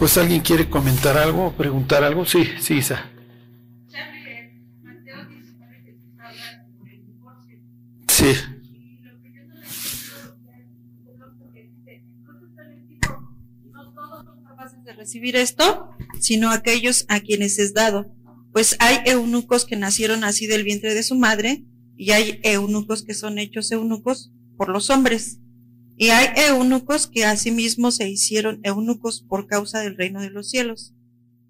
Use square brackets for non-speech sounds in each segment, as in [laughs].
Pues alguien quiere comentar algo o preguntar algo. Sí, sí, Isa. Sí. No todos son capaces de recibir esto, sino aquellos a quienes es dado. Pues hay eunucos que nacieron así del vientre de su madre y hay eunucos que son hechos eunucos por los hombres. Y hay eunucos que asimismo se hicieron eunucos por causa del reino de los cielos.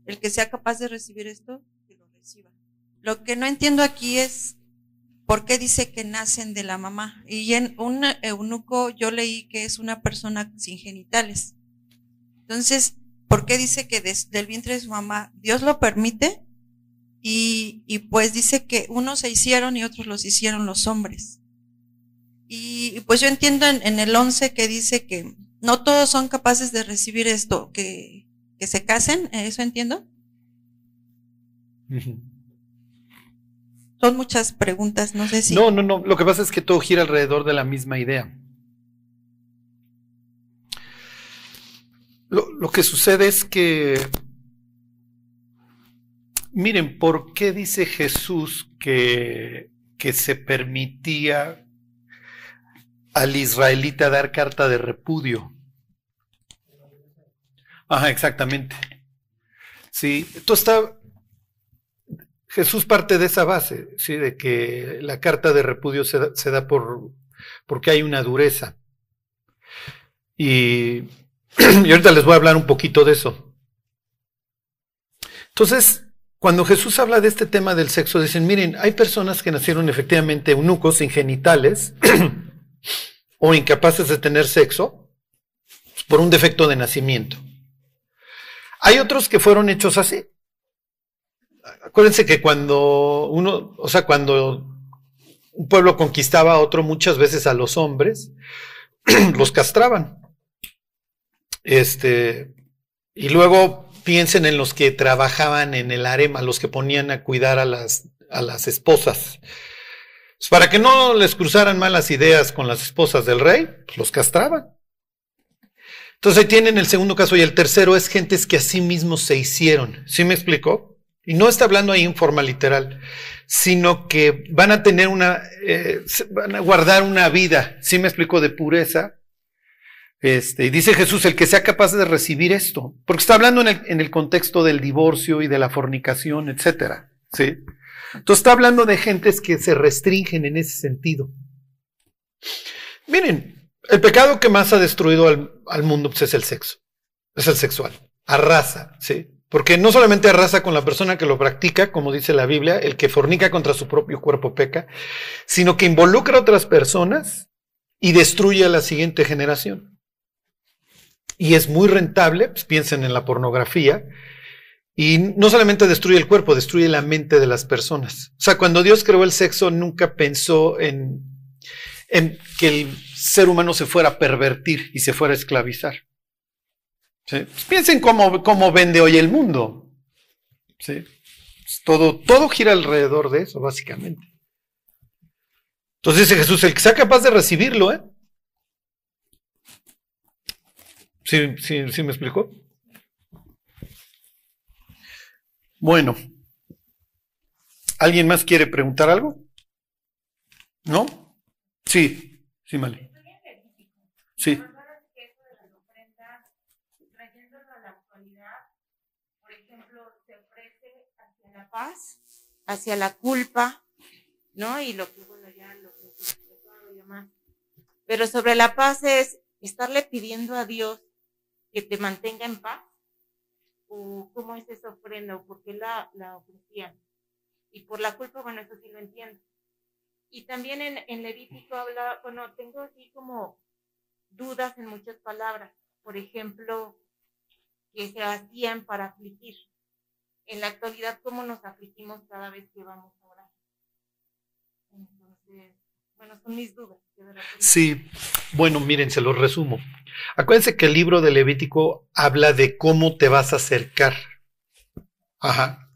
El que sea capaz de recibir esto, que lo reciba. Lo que no entiendo aquí es por qué dice que nacen de la mamá. Y en un eunuco yo leí que es una persona sin genitales. Entonces, ¿por qué dice que desde el vientre de su mamá Dios lo permite? Y, y pues dice que unos se hicieron y otros los hicieron los hombres. Y pues yo entiendo en, el 11 que dice que no todos son capaces de recibir esto, que, que se casen, ¿eso entiendo? Son muchas preguntas, no sé si... No, no, no, lo que pasa es que todo gira alrededor de la misma idea. Lo, lo que sucede es que, miren, ¿por qué dice Jesús que, que se permitía al israelita dar carta de repudio. Ajá, exactamente. Sí, esto está. Jesús parte de esa base, sí, de que la carta de repudio se da, por porque hay una dureza. Y, [clears throat] y ahorita les voy a hablar un poquito de eso. Entonces, cuando Jesús habla de este tema del sexo, dicen, miren, hay personas que nacieron efectivamente eunucos, sin genitales, [clears throat] o incapaces de tener sexo por un defecto de nacimiento. Hay otros que fueron hechos así. Acuérdense que cuando uno, o sea, cuando un pueblo conquistaba a otro, muchas veces a los hombres, [clears throat] los castraban. Este, y luego piensen en los que trabajaban en el harem, los que ponían a cuidar a las, a las esposas. Pues, para que no les cruzaran malas ideas con las esposas del rey, pues, los castraban. Entonces ahí tienen el segundo caso y el tercero es gentes que a sí mismos se hicieron. ¿Sí me explicó? Y no está hablando ahí en forma literal, sino que van a tener una, eh, van a guardar una vida, ¿sí me explico? De pureza. Este, y dice Jesús, el que sea capaz de recibir esto, porque está hablando en el, en el contexto del divorcio y de la fornicación, etcétera. ¿sí? Entonces está hablando de gentes que se restringen en ese sentido. Miren, el pecado que más ha destruido al, mundo pues, es el sexo, es el sexual, arrasa, ¿sí? Porque no solamente arrasa con la persona que lo practica, como dice la Biblia, el que fornica contra su propio cuerpo peca, sino que involucra a otras personas y destruye a la siguiente generación. Y es muy rentable, pues piensen en la pornografía, y no solamente destruye el cuerpo, destruye la mente de las personas. O sea, cuando Dios creó el sexo, nunca pensó en, en que el ser humano se fuera a pervertir y se fuera a esclavizar. Piensen cómo, cómo, vende hoy el mundo. Todo, todo gira alrededor de eso, básicamente. Entonces dice Jesús, el que sea capaz de recibirlo, ¿eh? ¿Sí, sí, sí me explicó? Bueno, ¿alguien más quiere preguntar algo? ¿No? Sí, sí, Mali. Sí. paz hacia la culpa, ¿no? Y lo que, bueno, ya lo que y demás. Pero sobre la paz es estarle pidiendo a Dios que te mantenga en paz o cómo es esa ofrenda o por qué la, la ofrecían. Y por la culpa, bueno, eso sí lo entiendo. Y también en, en Levítico habla, bueno, tengo así como dudas en muchas palabras. Por ejemplo, que se hacían para afligir. En la actualidad, ¿cómo nos afligimos cada vez que vamos a orar? Entonces, bueno, son mis dudas. Sí, bueno, miren, se los resumo. Acuérdense que el libro de Levítico habla de cómo te vas a acercar. Ajá.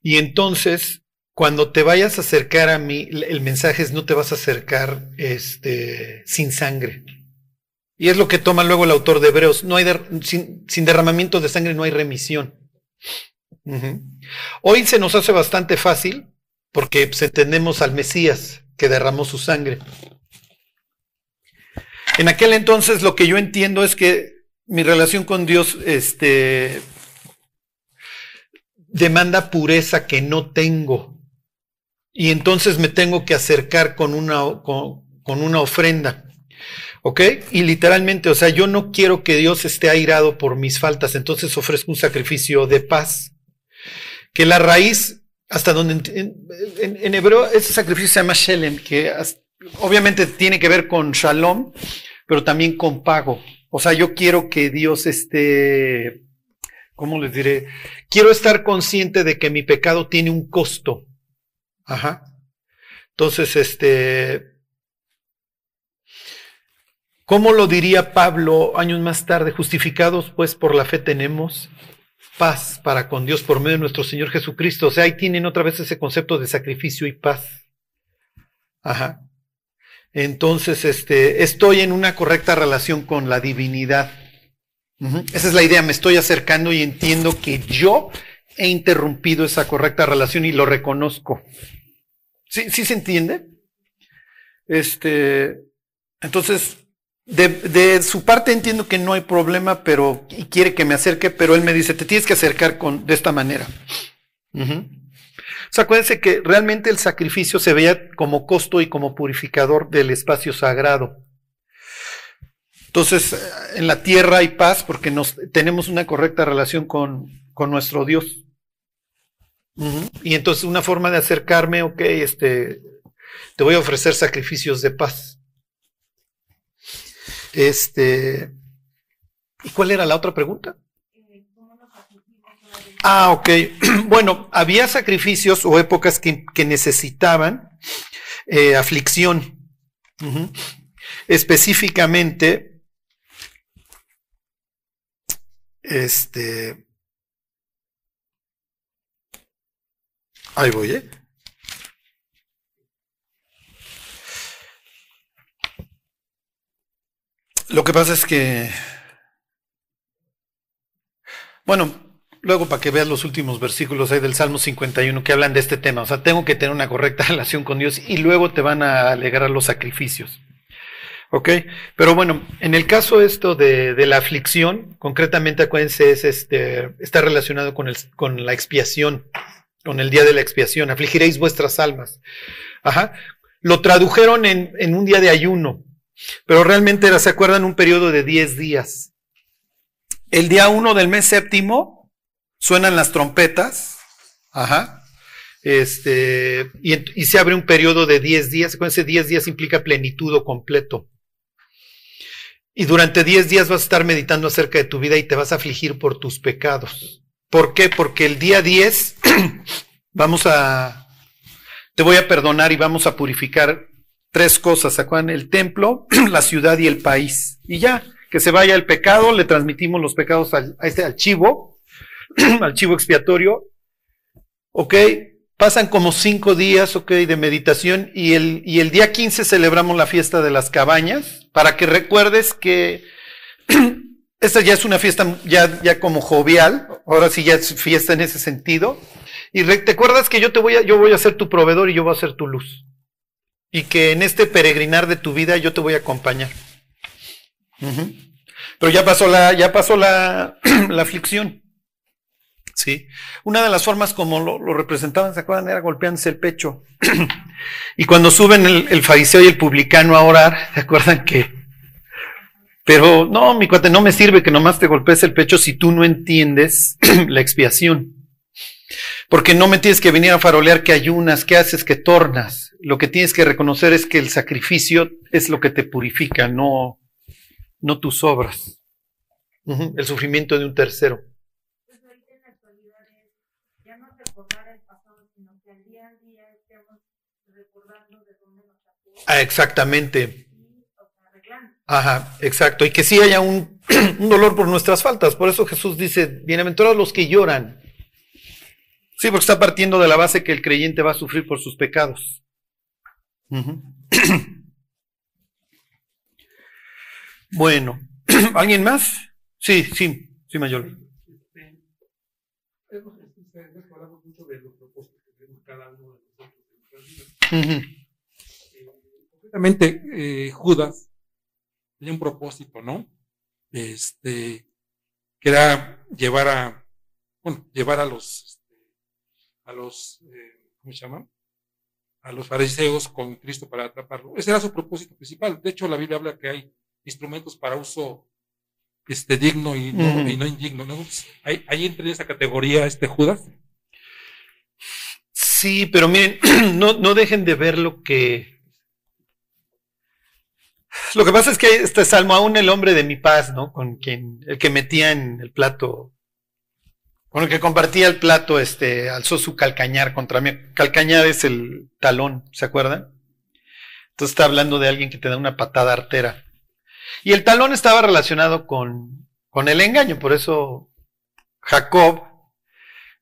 Y entonces, cuando te vayas a acercar a mí, el mensaje es no te vas a acercar este, sin sangre. Y es lo que toma luego el autor de Hebreos. No hay sin, derramamiento de sangre no hay remisión. Hoy se nos hace bastante fácil porque pues, entendemos al Mesías que derramó su sangre. En aquel entonces lo que yo entiendo es que mi relación con Dios este, demanda pureza que no tengo. Y entonces me tengo que acercar con una, con, con una ofrenda. ¿Ok? Y literalmente, o sea, yo no quiero que Dios esté airado por mis faltas, entonces ofrezco un sacrificio de paz. Que la raíz, hasta donde en, hebreo, ese sacrificio se llama Shelem, que obviamente tiene que ver con Shalom, pero también con pago. O sea, yo quiero que Dios esté, ¿cómo les diré? Quiero estar consciente de que mi pecado tiene un costo. Ajá. Entonces, este, ¿Cómo lo diría Pablo años más tarde? Justificados pues por la fe tenemos paz para con Dios por medio de nuestro Señor Jesucristo. O sea, ahí tienen otra vez ese concepto de sacrificio y paz. Ajá. Entonces, este, estoy en una correcta relación con la divinidad. Esa es la idea, me estoy acercando y entiendo que yo he interrumpido esa correcta relación y lo reconozco. ¿Sí, sí se entiende? Este, entonces, de, su parte entiendo que no hay problema, pero y quiere que me acerque, pero él me dice, te tienes que acercar con, de esta manera. O sea, acuérdense que realmente el sacrificio se veía como costo y como purificador del espacio sagrado. Entonces, en la tierra hay paz porque nos, tenemos una correcta relación con, con nuestro Dios. Y entonces una forma de acercarme, ok, este, te voy a ofrecer sacrificios de paz. Este, ¿y cuál era la otra pregunta? Ah, ok. [clears throat] Bueno, había sacrificios o épocas que, necesitaban eh, aflicción. Específicamente, este, ahí voy, ¿eh? Lo que pasa es que, bueno, luego para que veas los últimos versículos ahí del Salmo 51 que hablan de este tema, o sea, tengo que tener una correcta [laughs] relación con Dios y luego te van a alegrar los sacrificios. ¿Ok? Pero bueno, en el caso esto de, la aflicción, concretamente acuérdense, es este, está relacionado con, el, con la expiación, con el día de la expiación, afligiréis vuestras almas. Ajá. Lo tradujeron en, en un día de ayuno, pero realmente era, ¿se acuerdan? Un periodo de 10 días. El día 1 del mes séptimo suenan las trompetas. Ajá. Este, y, se abre un periodo de 10 días. Ese 10 días implica plenitud o completo. Y durante 10 días vas a estar meditando acerca de tu vida y te vas a afligir por tus pecados. ¿Por qué? Porque el día 10 [clears throat] vamos a, te voy a perdonar y vamos a purificar tres cosas, ¿se? El templo, [clears throat] la ciudad y el país. Y ya, que se vaya el pecado, le transmitimos los pecados al, a este archivo, [clears throat] archivo expiatorio. Ok, pasan como cinco días, ok, de meditación y el, y el día 15 celebramos la fiesta de las cabañas, para que recuerdes que [clears throat] esta ya es una fiesta ya, ya como jovial, ahora sí ya es fiesta en ese sentido. Y te acuerdas que yo te voy a, yo voy a ser tu proveedor y yo voy a ser tu luz y que en este peregrinar de tu vida yo te voy a acompañar. Pero ya pasó la, ya pasó la, [clears throat] la aflicción. ¿Sí? Una de las formas como lo, representaban, ¿se acuerdan? Era golpeándose el pecho. [clears throat] y cuando suben el, fariseo y el publicano a orar, [laughs] ¿se acuerdan que? Pero no, mi cuate, no me sirve que nomás te golpees el pecho si tú no entiendes [clears throat] la expiación. Porque no me tienes que venir a farolear que ayunas, que haces, que tornas. Lo que tienes que reconocer es que el sacrificio es lo que te purifica, no, no tus obras. El sufrimiento de un tercero. Pues ahorita en la actualidad es ya no recordar el pasado, sino que al día a día estemos recordando de dónde nos Ah, exactamente. Ajá, exacto. Y que sí haya un, [clears throat] un dolor por nuestras faltas. Por eso Jesús dice, bienaventurados los que lloran Sí, porque está partiendo de la base que el creyente va a sufrir por sus pecados. [clears throat] Bueno, [clears throat] ¿alguien más? Sí, sí, sí, mayor. Este, hablado mucho de los propósitos que tenemos cada uno de nosotros en vidas. Eh, eh, Judas tenía un propósito, ¿no? Este, que era llevar a, bueno, llevar a los, este, a los, eh, ¿cómo se llama? A los fariseos con Cristo para atraparlo. Ese era su propósito principal. De hecho, la Biblia habla que hay instrumentos para uso este digno y no, y no indigno. ¿no? ¿Ahí, ahí entra en esa categoría este Judas. Sí, pero miren, [clears throat] no, no dejen de ver lo que. Lo que pasa es que este salmo, aún el hombre de mi paz, ¿no? Con quien, el que metía en el plato, con el que compartía el plato, este, alzó su calcañar contra mí. Calcañar es el talón, ¿se acuerdan? Entonces está hablando de alguien que te da una patada artera. Y el talón estaba relacionado con, con el engaño, por eso Jacob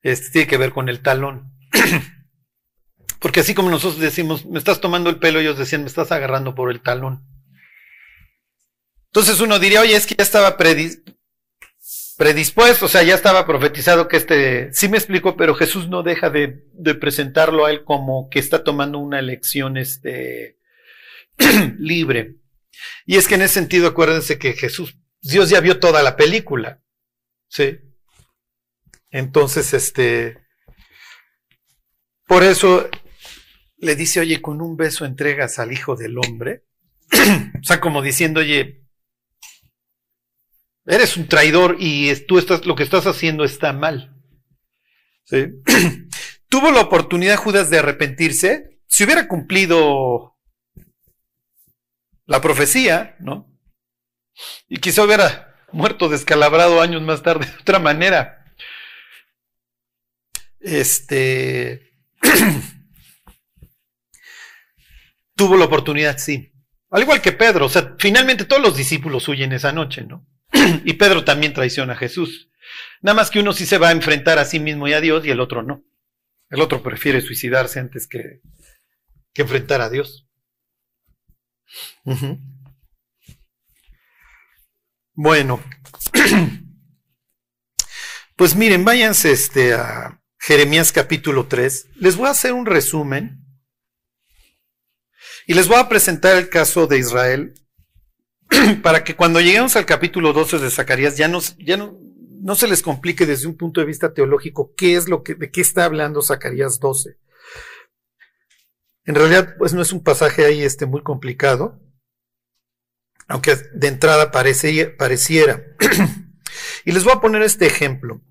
este, tiene que ver con el talón. [clears throat] Porque así como nosotros decimos, me estás tomando el pelo, ellos decían, me estás agarrando por el talón. Entonces uno diría, oye, es que ya estaba predispuesto, o sea, ya estaba profetizado que este, sí me explico, pero Jesús no deja de, de presentarlo a él como que está tomando una elección este, [clears throat] libre. Y es que en ese sentido, acuérdense que Jesús, Dios ya vio toda la película. ¿Sí? Entonces, este, por eso le dice, oye, con un beso entregas al Hijo del Hombre. [clears throat] o sea, como diciendo, oye, eres un traidor y tú estás, lo que estás haciendo está mal. ¿Sí? [clears throat] Tuvo la oportunidad Judas de arrepentirse. Si hubiera cumplido la profecía, ¿no? Y quizá hubiera muerto descalabrado años más tarde de otra manera. Este. [clears throat] tuvo la oportunidad, sí. Al igual que Pedro, o sea, finalmente todos los discípulos huyen esa noche, ¿no? [clears throat] y Pedro también traiciona a Jesús. Nada más que uno sí se va a enfrentar a sí mismo y a Dios y el otro no. El otro prefiere suicidarse antes que, que enfrentar a Dios. Bueno, [clears throat] pues miren, váyanse este, a Jeremías capítulo 3. Les voy a hacer un resumen y les voy a presentar el caso de Israel [clears throat] para que cuando lleguemos al capítulo 12 de Zacarías ya, ya no, no se les complique desde un punto de vista teológico qué es lo que, de qué está hablando Zacarías 12. En realidad, pues no es un pasaje ahí este, muy complicado, aunque de entrada pareciera. [clears throat] y les voy a poner este ejemplo.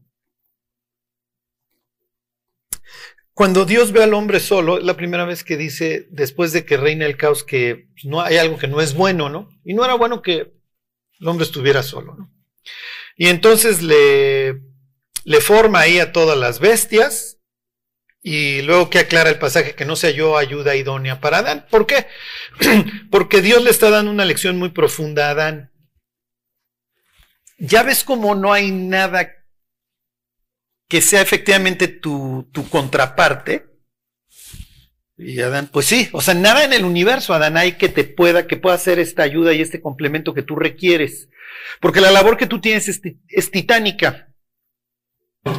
Cuando Dios ve al hombre solo, es la primera vez que dice, después de que reina el caos, que no hay algo que no es bueno, ¿no? Y no era bueno que el hombre estuviera solo, ¿no? Y entonces le, le forma ahí a todas las bestias, y luego que aclara el pasaje que no se halló ayuda idónea para Adán. ¿Por qué? [clears throat] Porque Dios le está dando una lección muy profunda a Adán. Ya ves cómo no hay nada que sea efectivamente tu, tu contraparte. Y Adán, pues sí, o sea, nada en el universo, Adán, hay que te pueda, que pueda hacer esta ayuda y este complemento que tú requieres. Porque la labor que tú tienes es, titánica.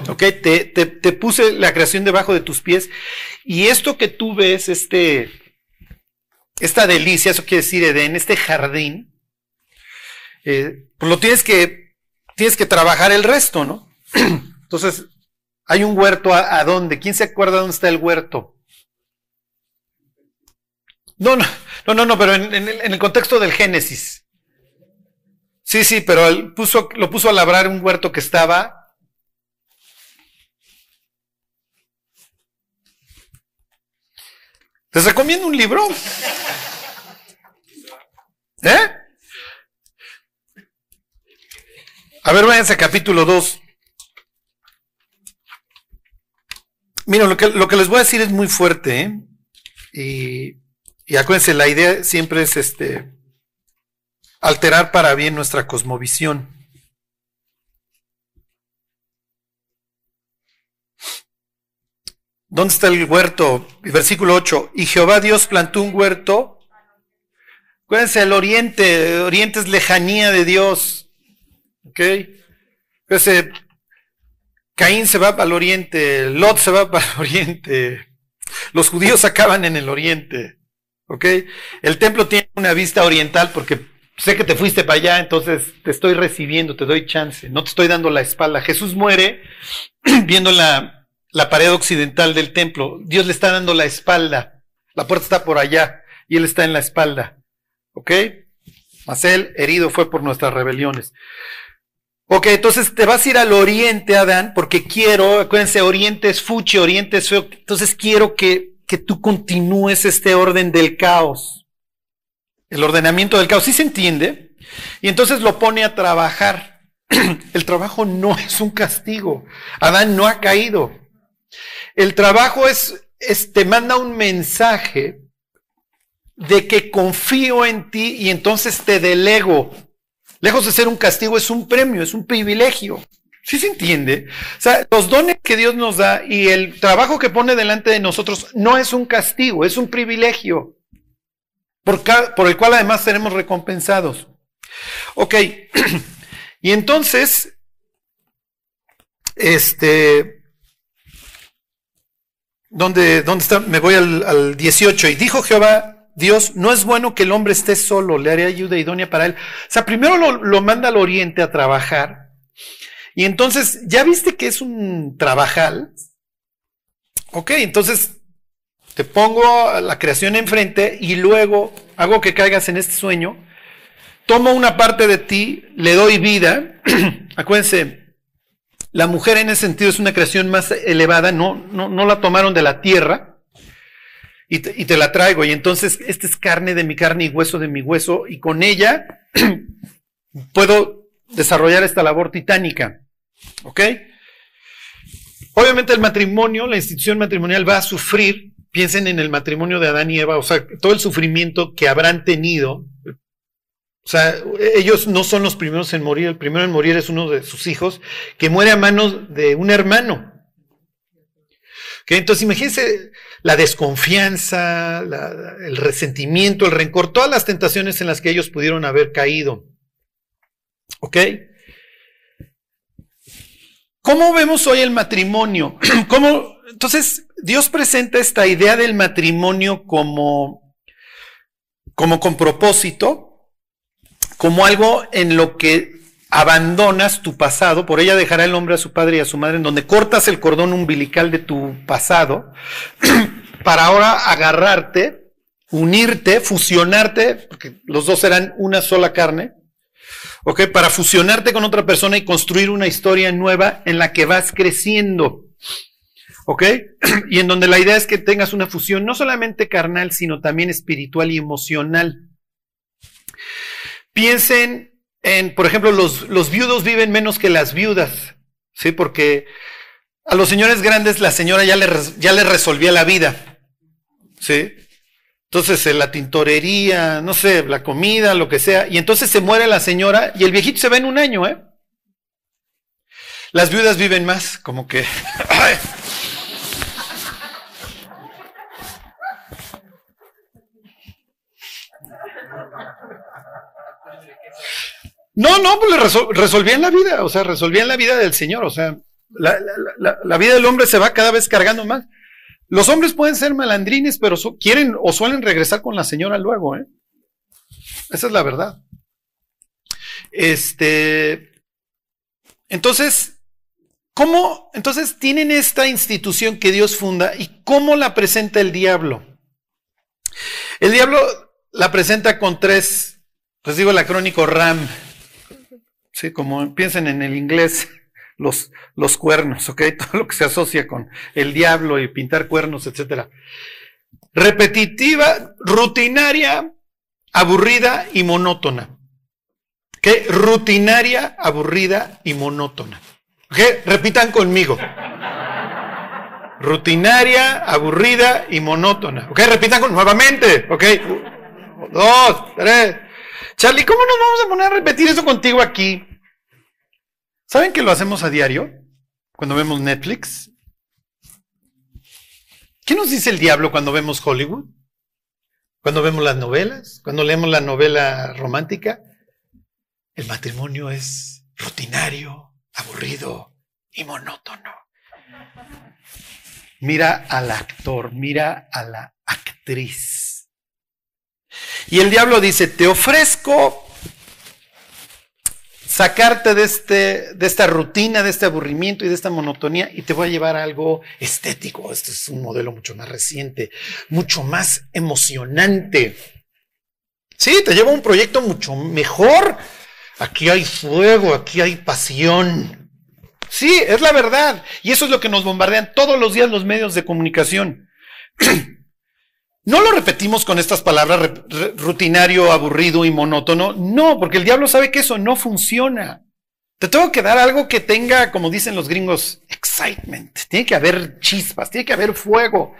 Ok, te, te, puse la creación debajo de tus pies. Y esto que tú ves, este, esta delicia, eso quiere decir Edén, este jardín, eh, pues lo tienes que, tienes que trabajar el resto, ¿no? [clears throat] Entonces, hay un huerto a, dónde? ¿Quién se acuerda dónde está el huerto? No, no, no, no, pero en, el, contexto del Génesis. Sí, sí, pero lo puso a labrar un huerto que estaba ¿Les recomiendo un libro? ¿Eh? A ver, váyanse a capítulo 2. Miren, lo que, lo que les voy a decir es muy fuerte, ¿eh? Y, y acuérdense, la idea siempre es este alterar para bien nuestra cosmovisión. ¿Dónde está el huerto? Versículo 8. Y Jehová Dios plantó un huerto Acuérdense, el oriente, oriente es lejanía de Dios. ¿Ok? Acuérdense, Caín se va para el oriente, Lot se va para el [laughs] oriente, los judíos acaban en el oriente. ¿Ok? El templo tiene una vista oriental porque sé que te fuiste para allá, entonces te estoy recibiendo, te doy chance, no te estoy dando la espalda. Jesús muere [clears throat] viendo la, la pared occidental del templo, Dios le está dando la espalda, la puerta está por allá y él está en la espalda. ¿Ok? Mas él herido fue por nuestras rebeliones. Ok, entonces te vas a ir al oriente, Adán, porque quiero, acuérdense, oriente es fuchi, oriente es feo, entonces quiero que, que tú continúes este orden del caos. El ordenamiento del caos, ¿sí se entiende? Y entonces lo pone a trabajar. [clears throat] El trabajo no es un castigo. Adán no ha caído. El trabajo es, es te manda un mensaje de que confío en ti y entonces te delego. Lejos de ser un castigo, es un premio, es un privilegio. ¿Sí se entiende? O sea, los dones que Dios nos da y el trabajo que pone delante de nosotros no es un castigo, es un privilegio, por, el cual además seremos recompensados. Ok, [clears throat] y entonces, este, ¿dónde, dónde está? Me voy al, al 18. Y dijo Jehová Dios, no es bueno que el hombre esté solo, le haré ayuda idónea para él. O sea, primero lo, manda al oriente a trabajar. Y entonces, ¿ya viste que es un trabajal? Ok, entonces te pongo la creación enfrente y luego hago que caigas en este sueño. Tomo una parte de ti, le doy vida. [clears throat] Acuérdense, la mujer en ese sentido es una creación más elevada, no, no, no la tomaron de la tierra y te, la traigo. Y entonces, esta es carne de mi carne y hueso de mi hueso, y con ella [clears throat] puedo desarrollar esta labor titánica. ¿Ok? Obviamente el matrimonio, la institución matrimonial va a sufrir, piensen en el matrimonio de Adán y Eva, o sea, todo el sufrimiento que habrán tenido. O sea, ellos no son los primeros en morir, el primero en morir es uno de sus hijos, que muere a manos de un hermano. Entonces imagínense la desconfianza, el resentimiento, el rencor, todas las tentaciones en las que ellos pudieron haber caído. ¿Ok? ¿Cómo vemos hoy el matrimonio? [clears throat] ¿Cómo? Entonces, Dios presenta esta idea del matrimonio como, como con propósito, como algo en lo que abandonas tu pasado, por ella dejará el hombre a su padre y a su madre, en donde cortas el cordón umbilical de tu pasado, [clears throat] para ahora agarrarte, unirte, fusionarte, porque los dos serán una sola carne, ¿ok? Para fusionarte con otra persona y construir una historia nueva en la que vas creciendo, ¿ok? [clears throat] Y en donde la idea es que tengas una fusión no solamente carnal, sino también espiritual y emocional. Piensen por ejemplo, los, los viudos viven menos que las viudas, ¿sí? Porque a los señores grandes la señora ya le, ya resolvía la vida, ¿sí? Entonces, la tintorería, no sé, la comida, lo que sea, y entonces se muere la señora y el viejito se va en un año, ¿eh? Las viudas viven más, como que... [laughs] No, no, pues resolvían la vida, o sea, resolvían la vida del Señor, o sea, la, vida del hombre se va cada vez cargando más. Los hombres pueden ser malandrines, pero quieren o suelen regresar con la señora luego, ¿eh? Esa es la verdad. Este, entonces, ¿cómo? Entonces tienen esta institución que Dios funda y cómo la presenta el diablo. El diablo la presenta con tres, les digo el acrónico RAM. Sí, como piensen en el inglés, [laughs] los, los cuernos, ¿ok? [laughs] Todo lo que se asocia con el diablo y pintar cuernos, etcétera. Repetitiva, rutinaria, aburrida y monótona. ¿Ok? Rutinaria, aburrida y monótona. ¿Ok? Repitan conmigo. Rutinaria, aburrida y monótona. ¿Ok? Repitan con, nuevamente. ¿Ok? Dos, tres. Charlie, ¿cómo nos vamos a poner a repetir eso contigo aquí? ¿Saben que lo hacemos a diario? Cuando vemos Netflix. ¿Qué nos dice el diablo cuando vemos Hollywood? Cuando vemos las novelas, cuando leemos la novela romántica, el matrimonio es rutinario, aburrido y monótono. Mira al actor, mira a la actriz. Y el diablo dice, te ofrezco sacarte de, este, de esta rutina, de este aburrimiento y de esta monotonía y te voy a llevar a algo estético. Este es un modelo mucho más reciente, mucho más emocionante. Sí, te lleva a un proyecto mucho mejor. Aquí hay fuego, aquí hay pasión. Sí, es la verdad. Y eso es lo que nos bombardean todos los días los medios de comunicación. [clears throat] No lo repetimos con estas palabras rutinario, aburrido y monótono. No, porque el diablo sabe que eso no funciona. Te tengo que dar algo que tenga, como dicen los gringos, excitement. Tiene que haber chispas, tiene que haber fuego.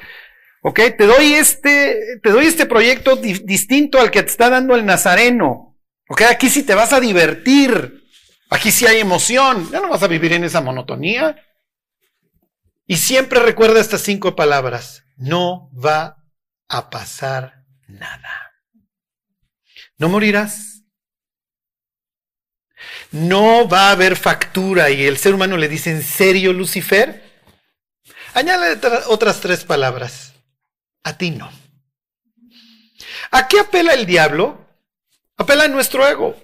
¿Ok? Te doy este, te doy este proyecto distinto al que te está dando el Nazareno. ¿Ok? Aquí sí te vas a divertir. Aquí sí hay emoción. Ya no vas a vivir en esa monotonía. Y siempre recuerda estas cinco palabras. No va a pasar nada. No morirás. No va a haber factura. Y el ser humano le dice, ¿en serio, Lucifer? Añade otras tres palabras. A ti no. ¿A qué apela el diablo? Apela a nuestro ego.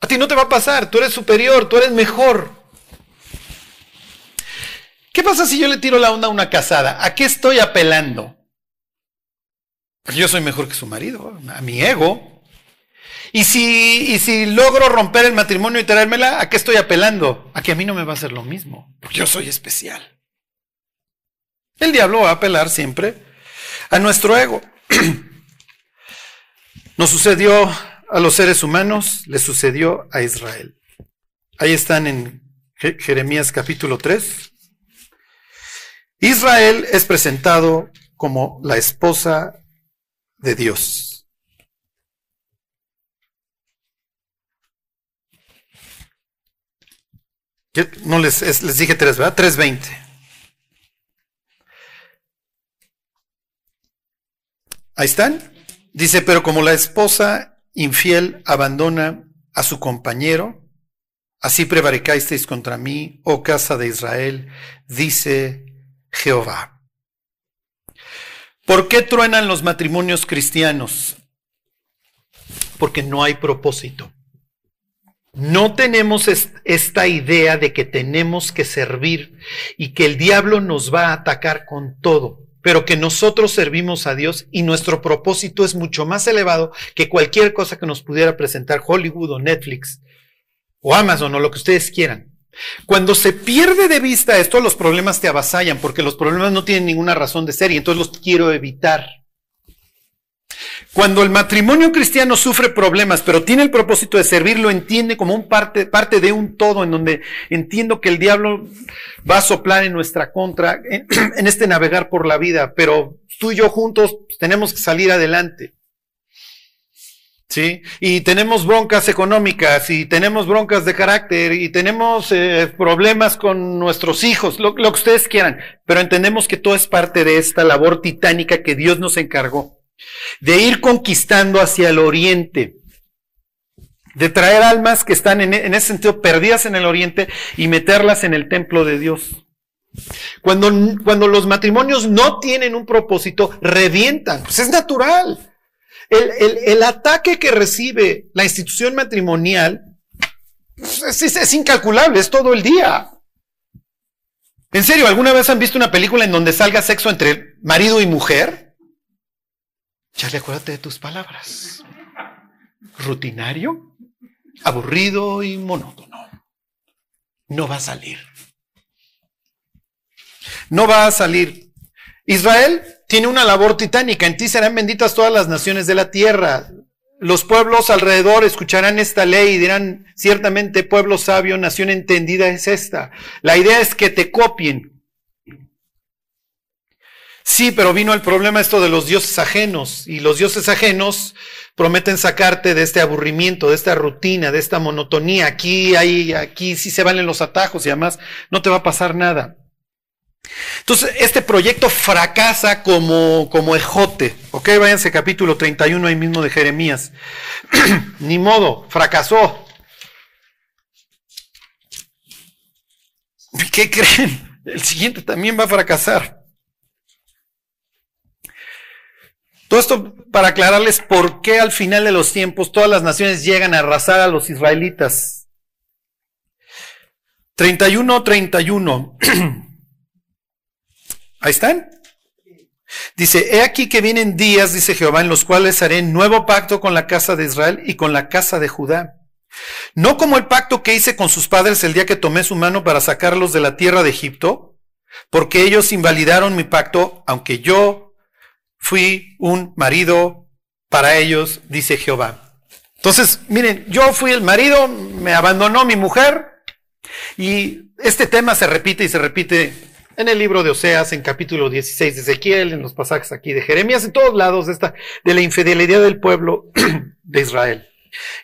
A ti no te va a pasar. Tú eres superior, tú eres mejor. ¿Qué pasa si yo le tiro la onda a una casada? ¿A qué estoy apelando? Yo soy mejor que su marido, a mi ego. Y si, y si logro romper el matrimonio y traérmela, ¿a qué estoy apelando? A que a mí no me va a hacer lo mismo, porque yo soy especial. El diablo va a apelar siempre a nuestro ego. [clears throat] Nos sucedió a los seres humanos, le sucedió a Israel. Ahí están en Jeremías capítulo 3. Israel es presentado como la esposa Dios. No les, les dije tres, ¿verdad? 3.20. Ahí están. Dice, pero como la esposa infiel abandona a su compañero, así prevaricasteis contra mí, oh casa de Israel, dice Jehová. ¿Por qué truenan los matrimonios cristianos? Porque no hay propósito. No tenemos esta idea de que tenemos que servir y que el diablo nos va a atacar con todo, pero que nosotros servimos a Dios y nuestro propósito es mucho más elevado que cualquier cosa que nos pudiera presentar Hollywood o Netflix o Amazon o lo que ustedes quieran. Cuando se pierde de vista esto, los problemas te avasallan porque los problemas no tienen ninguna razón de ser y entonces los quiero evitar. Cuando el matrimonio cristiano sufre problemas, pero tiene el propósito de servir, lo entiende como un parte, parte de un todo, en donde entiendo que el diablo va a soplar en nuestra contra, en, [clears throat] en este navegar por la vida, pero tú y yo juntos tenemos que salir adelante. ¿Sí? Y tenemos broncas económicas y tenemos broncas de carácter y tenemos eh, problemas con nuestros hijos, lo, que ustedes quieran, pero entendemos que todo es parte de esta labor titánica que Dios nos encargó, de ir conquistando hacia el oriente, de traer almas que están en, en ese sentido perdidas en el oriente y meterlas en el templo de Dios. Cuando, cuando los matrimonios no tienen un propósito, revientan. Pues es natural. El, ataque que recibe la institución matrimonial pues, es, incalculable, es todo el día. ¿En serio, alguna vez han visto una película en donde salga sexo entre marido y mujer? Charlie, acuérdate de tus palabras. Rutinario, aburrido y monótono. No va a salir. No va a salir. Israel tiene una labor titánica. En ti serán benditas todas las naciones de la tierra. Los pueblos alrededor escucharán esta ley y dirán, ciertamente pueblo sabio, nación entendida es esta. La idea es que te copien. Sí, pero vino el problema esto de los dioses ajenos y los dioses ajenos prometen sacarte de este aburrimiento, de esta rutina, de esta monotonía. Aquí hay, aquí sí se valen los atajos y además no te va a pasar nada. Entonces, este proyecto fracasa como, como ejote. Ok, váyanse capítulo 31 ahí mismo de Jeremías. [clears throat] Ni modo, fracasó. [laughs] ¿Qué creen? El siguiente también va a fracasar. Todo esto para aclararles por qué al final de los tiempos todas las naciones llegan a arrasar a los israelitas. 31, 31. [clears throat] Ahí están. Dice, he aquí que vienen días, dice Jehová, en los cuales haré nuevo pacto con la casa de Israel y con la casa de Judá. No como el pacto que hice con sus padres el día que tomé su mano para sacarlos de la tierra de Egipto, porque ellos invalidaron mi pacto, aunque yo fui un marido para ellos, dice Jehová. Entonces, miren, yo fui el marido, me abandonó mi mujer, y este tema se repite y se repite en el libro de Oseas, en capítulo 16 de Ezequiel, en los pasajes aquí de Jeremías, en todos lados de, esta, de la infidelidad del pueblo [clears throat] de Israel.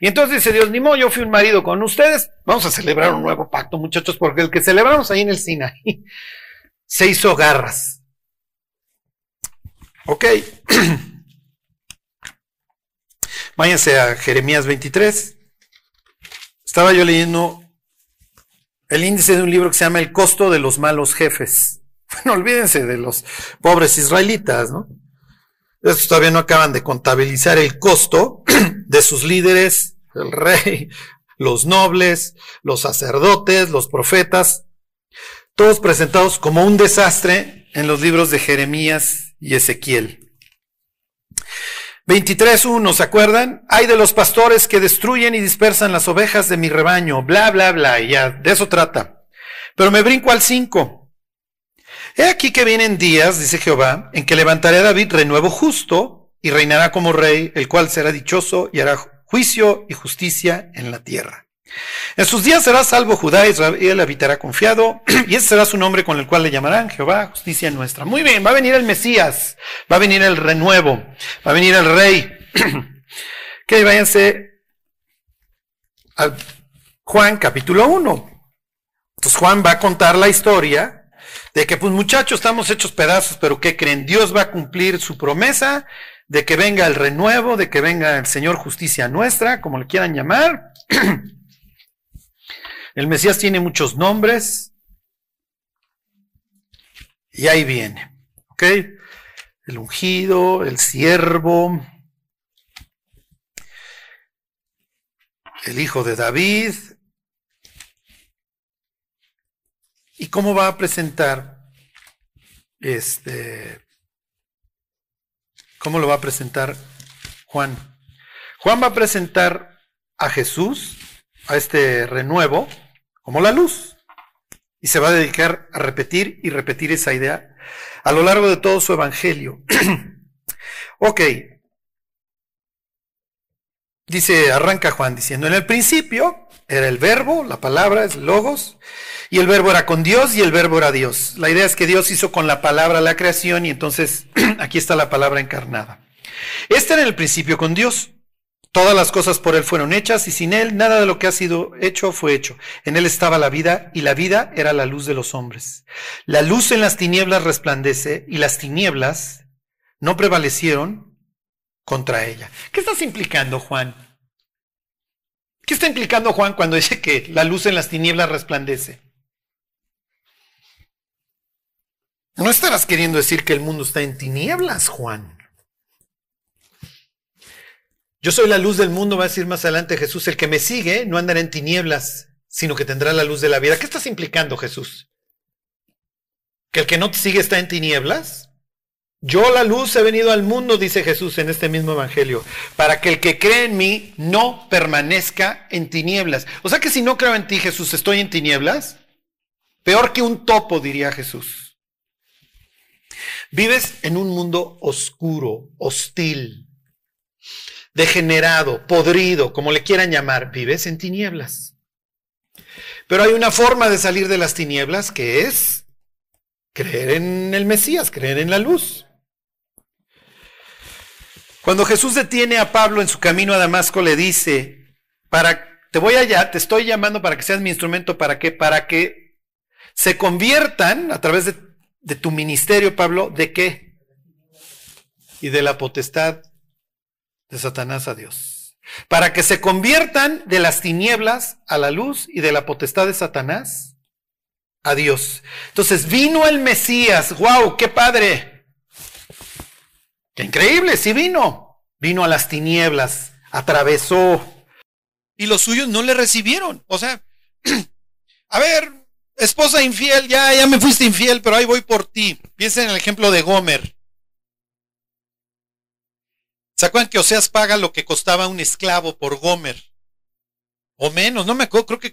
Y entonces dice Dios, ni modo, yo fui un marido con ustedes, vamos a celebrar un nuevo pacto, muchachos, porque el que celebramos ahí en el Sinaí [laughs] se hizo garras. Ok. [clears throat] Váyanse a Jeremías 23. Estaba yo leyendo el índice de un libro que se llama El costo de los malos jefes. [laughs] Bueno, olvídense de los pobres israelitas, ¿no? Estos todavía no acaban de contabilizar el costo [clears throat] de sus líderes, el rey, [laughs] los nobles, los sacerdotes, los profetas, todos presentados como un desastre en los libros de Jeremías y Ezequiel. 23.1, ¿se acuerdan? Hay de los pastores que destruyen y dispersan las ovejas de mi rebaño, bla, bla, bla, y ya, de eso trata. Pero me brinco al 5. He aquí que vienen días, dice Jehová, en que levantaré a David renuevo justo y reinará como rey, el cual será dichoso y hará juicio y justicia en la tierra. En sus días será salvo Judá, Israel habitará confiado, [clears throat] y ese será su nombre con el cual le llamarán Jehová, justicia nuestra. Muy bien, va a venir el Mesías, va a venir el renuevo, va a venir el rey. [clears throat] que váyanse a Juan capítulo 1. Entonces Juan va a contar la historia de que, pues muchachos, estamos hechos pedazos, pero ¿qué creen? Dios va a cumplir su promesa de que venga el renuevo, de que venga el Señor justicia nuestra, como le quieran llamar. [clears throat] El Mesías tiene muchos nombres. Y ahí viene. ¿Ok? El ungido, el siervo, el hijo de David. ¿Y cómo va a presentar este cómo lo va a presentar Juan? Juan va a presentar a Jesús, a este renuevo, como la luz. Y se va a dedicar a repetir y repetir esa idea a lo largo de todo su evangelio. [clears throat] ok. Dice, arranca Juan diciendo, en el principio era el verbo, la palabra es logos, y el verbo era con Dios y el verbo era Dios. La idea es que Dios hizo con la palabra la creación y entonces [clears throat] aquí está la palabra encarnada. Este era en el principio con Dios. Todas las cosas por Él fueron hechas y sin Él nada de lo que ha sido hecho fue hecho. En Él estaba la vida y la vida era la luz de los hombres. La luz en las tinieblas resplandece y las tinieblas no prevalecieron contra ella. ¿Qué estás implicando, Juan? ¿Qué está implicando Juan cuando dice que la luz en las tinieblas resplandece? No estarás queriendo decir que el mundo está en tinieblas, Juan. Yo soy la luz del mundo, va a decir más adelante Jesús. El que me sigue no andará en tinieblas, sino que tendrá la luz de la vida. ¿Qué estás implicando, Jesús? ¿Que el que no te sigue está en tinieblas? Yo la luz he venido al mundo, dice Jesús en este mismo Evangelio, para que el que cree en mí no permanezca en tinieblas. O sea que si no creo en ti, Jesús, estoy en tinieblas. Peor que un topo, diría Jesús. Vives en un mundo oscuro, hostil, degenerado, podrido, como le quieran llamar, vives en tinieblas. Pero hay una forma de salir de las tinieblas que es creer en el Mesías, creer en la luz. Cuando Jesús detiene a Pablo en su camino a Damasco, le dice, para, te voy allá, te estoy llamando para que seas mi instrumento, ¿para qué? Para que se conviertan a través de de tu ministerio, Pablo, ¿de qué? Y de la potestad de Satanás a Dios. Para que se conviertan de las tinieblas a la luz y de la potestad de Satanás a Dios. Entonces vino el Mesías, wow, qué padre. Qué increíble, sí vino. Vino a las tinieblas, atravesó. Y los suyos no le recibieron. O sea, [clears throat] a ver, esposa infiel, ya, ya me fuiste infiel, pero ahí voy por ti. Piensa en el ejemplo de Gomer. ¿Se acuerdan que Oseas paga lo que costaba un esclavo por Gomer? O menos, no me acuerdo, creo que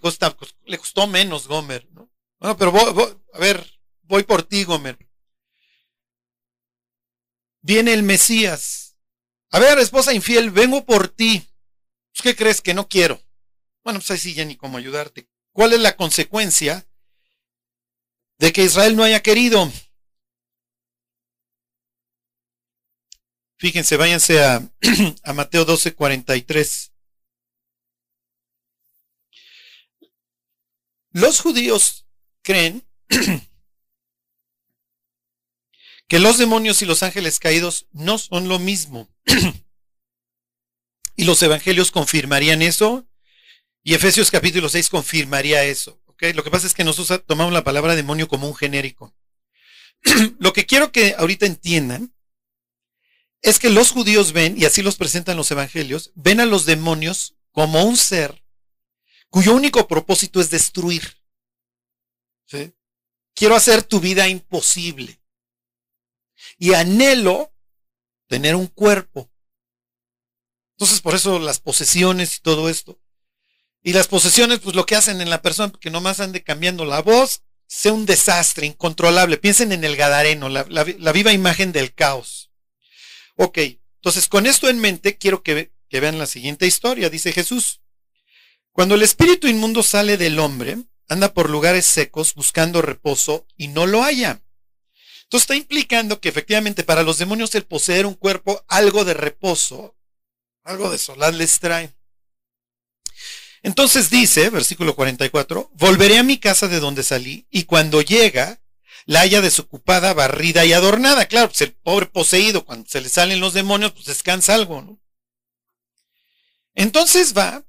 le costó menos Gomer, ¿no? Bueno, pero a ver, voy por ti, Gomer. Viene el Mesías. A ver, esposa infiel, vengo por ti. Pues, ¿Qué crees que no quiero? Bueno, pues ahí sí ya ni cómo ayudarte. ¿Cuál es la consecuencia de que Israel no haya querido? Fíjense, váyanse a, [clears throat] Mateo 12, 43. Los judíos creen [clears throat] que los demonios y los ángeles caídos no son lo mismo. [clears throat] y los evangelios confirmarían eso. Y Efesios capítulo 6 confirmaría eso. Lo que pasa es que nosotros tomamos la palabra demonio como un genérico. lo que quiero que ahorita entiendan es que los judíos ven, y así los presentan los evangelios, ven a los demonios como un ser cuyo único propósito es destruir. Quiero hacer tu vida imposible. Y anhelo tener un cuerpo. Entonces, por eso las posesiones y todo esto. Y las posesiones, pues lo que hacen en la persona, que nomás ande cambiando la voz, sea un desastre incontrolable. Piensen en el Gadareno, la, la viva imagen del caos. Ok, entonces con esto en mente, quiero que, vean la siguiente historia. Dice Jesús, cuando el espíritu inmundo sale del hombre, anda por lugares secos buscando reposo y no lo haya. Entonces está implicando que efectivamente para los demonios el poseer un cuerpo, algo de reposo, algo de soledad les trae. Entonces dice, versículo 44, volveré a mi casa de donde salí y cuando llega, la haya desocupada, barrida y adornada. Claro, pues el pobre poseído, cuando se le salen los demonios, pues descansa algo, ¿no? Entonces va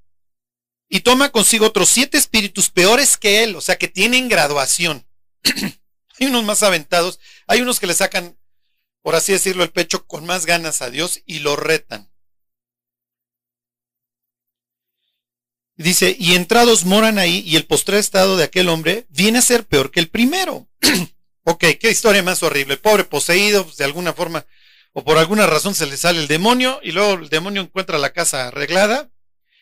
y toma consigo otros siete espíritus peores que él, o sea, que tienen graduación. [clears throat] hay unos más aventados, hay unos que le sacan, por así decirlo, el pecho con más ganas a Dios y lo retan. Dice, y entrados moran ahí, y el postrer estado de aquel hombre viene a ser peor que el primero. [clears throat] ok, qué historia más horrible. Pobre poseído, de alguna forma, o por alguna razón se le sale el demonio, y luego el demonio encuentra la casa arreglada,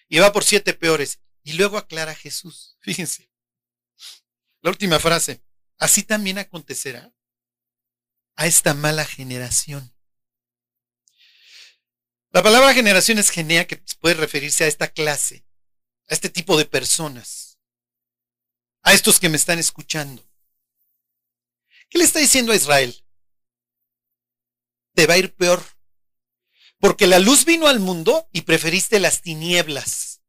y va por siete peores. Y luego aclara Jesús. [laughs] Fíjense. La última frase. Así también acontecerá a esta mala generación. La palabra generación es genea, que puede referirse a esta clase, a este tipo de personas, a estos que me están escuchando. ¿Qué le está diciendo a Israel? Te va a ir peor, porque la luz vino al mundo y preferiste las tinieblas.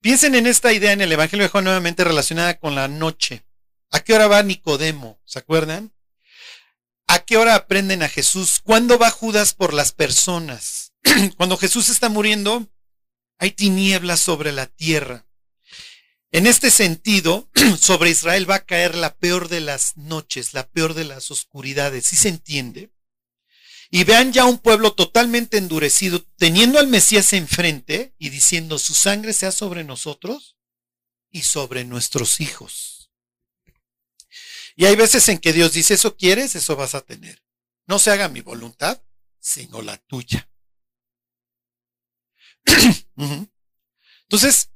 Piensen en esta idea en el Evangelio de Juan nuevamente relacionada con la noche. ¿A qué hora va Nicodemo? ¿Se acuerdan? ¿A qué hora aprenden a Jesús? ¿Cuándo va Judas por las personas? [clears throat] Cuando Jesús está muriendo, hay tinieblas sobre la tierra. En este sentido, [clears throat] sobre Israel va a caer la peor de las noches, la peor de las oscuridades. ¿Sí se entiende? y vean ya un pueblo totalmente endurecido, teniendo al Mesías enfrente y diciendo, su sangre sea sobre nosotros y sobre nuestros hijos. Y hay veces en que Dios dice, eso quieres, eso vas a tener. No se haga mi voluntad, sino la tuya. [clears throat] Entonces,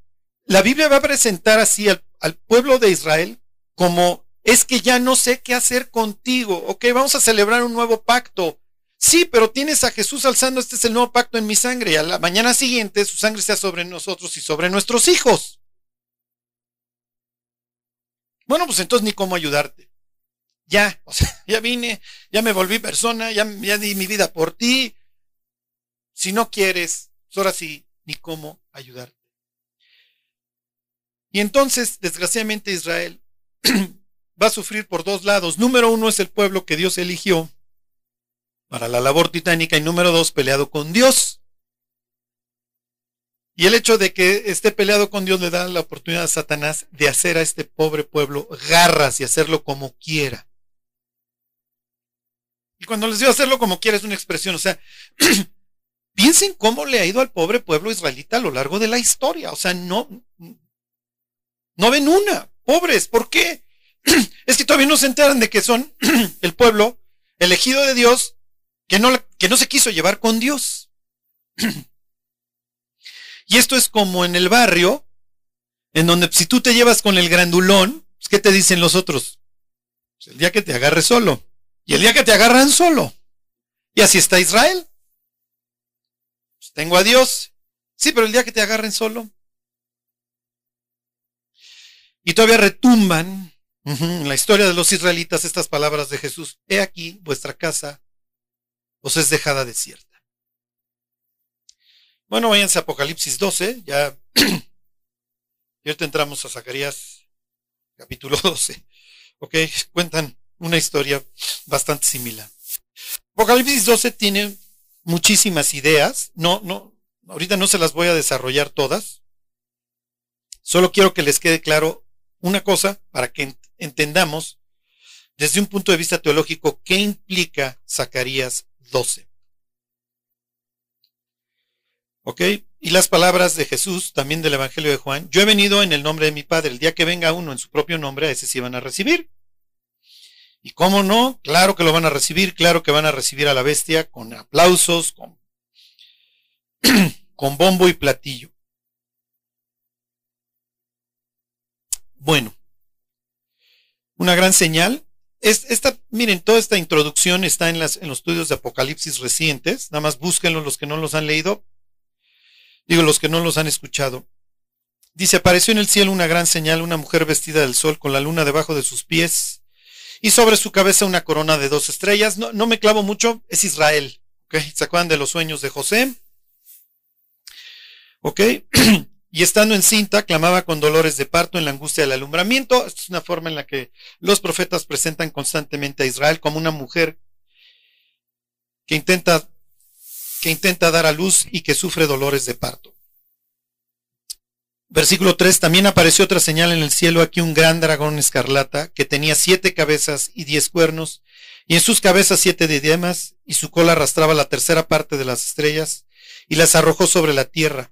la Biblia va a presentar así al, pueblo de Israel como, es que ya no sé qué hacer contigo, ok, vamos a celebrar un nuevo pacto, Sí, pero tienes a Jesús alzando, este es el nuevo pacto en mi sangre, y a la mañana siguiente su sangre sea sobre nosotros y sobre nuestros hijos. Bueno, pues entonces ni cómo ayudarte. Ya, o sea, [laughs] ya vine, ya me volví persona, ya, ya di mi vida por ti. Si no quieres, pues ahora sí, ni cómo ayudarte. Y entonces, desgraciadamente, Israel [clears throat] va a sufrir por dos lados. Número uno es el pueblo que Dios eligió para la labor titánica y número dos, peleado con Dios. Y el hecho de que esté peleado con Dios le da la oportunidad a Satanás de hacer a este pobre pueblo garras y hacerlo como quiera. Y cuando les digo hacerlo como quiera es una expresión, o sea, [clears throat] piensen cómo le ha ido al pobre pueblo israelita a lo largo de la historia. O sea, no, no ven una. Pobres, ¿por qué? [clears throat] Es que todavía no se enteran de que son [clears throat] el pueblo elegido de Dios que no, que no se quiso llevar con Dios. [clears throat] Y esto es como en el barrio, en donde si tú te llevas con el grandulón, pues, ¿qué te dicen los otros? Pues, el día que te agarre solo. Y el día que te agarran solo. Y así está Israel. Pues tengo a Dios. Sí, pero el día que te agarren solo. Y todavía retumban en la historia de los israelitas estas palabras de Jesús. He aquí, vuestra casa os es dejada desierta. Bueno, váyanse a Apocalipsis 12, ya. [clears throat] y ahorita entramos a Zacarías capítulo 12. Ok, cuentan una historia bastante similar. Apocalipsis 12 tiene muchísimas ideas. No, no, ahorita no se las voy a desarrollar todas. Solo quiero que les quede claro una cosa para que entendamos desde un punto de vista teológico qué implica Zacarías 12. ¿Ok? Y las palabras de Jesús, también del Evangelio de Juan, yo he venido en el nombre de mi Padre, el día que venga uno en su propio nombre, a ese sí van a recibir. ¿Y cómo no? Claro que lo van a recibir, claro que van a recibir a la bestia con aplausos, con, [clears throat] con bombo y platillo. Bueno, una gran señal. esta, miren, toda esta introducción está en, las, los estudios de Apocalipsis recientes. Nada más búsquenlo los que no los han leído digo los que no los han escuchado. Dice, apareció en el cielo una gran señal, una mujer vestida del sol con la luna debajo de sus pies y sobre su cabeza una corona de dos estrellas. No, no me clavo mucho, es Israel. ¿okay? ¿Se acuerdan de los sueños de José? ¿Ok? [clears throat] y estando encinta, clamaba con dolores de parto en la angustia del alumbramiento. Esta es una forma en la que los profetas presentan constantemente a Israel como una mujer que intenta que intenta dar a luz y que sufre dolores de parto. Versículo 3, también apareció otra señal en el cielo, aquí un gran dragón escarlata, que tenía siete cabezas y diez cuernos, y en sus cabezas siete diademas, y su cola arrastraba la tercera parte de las estrellas, y las arrojó sobre la tierra.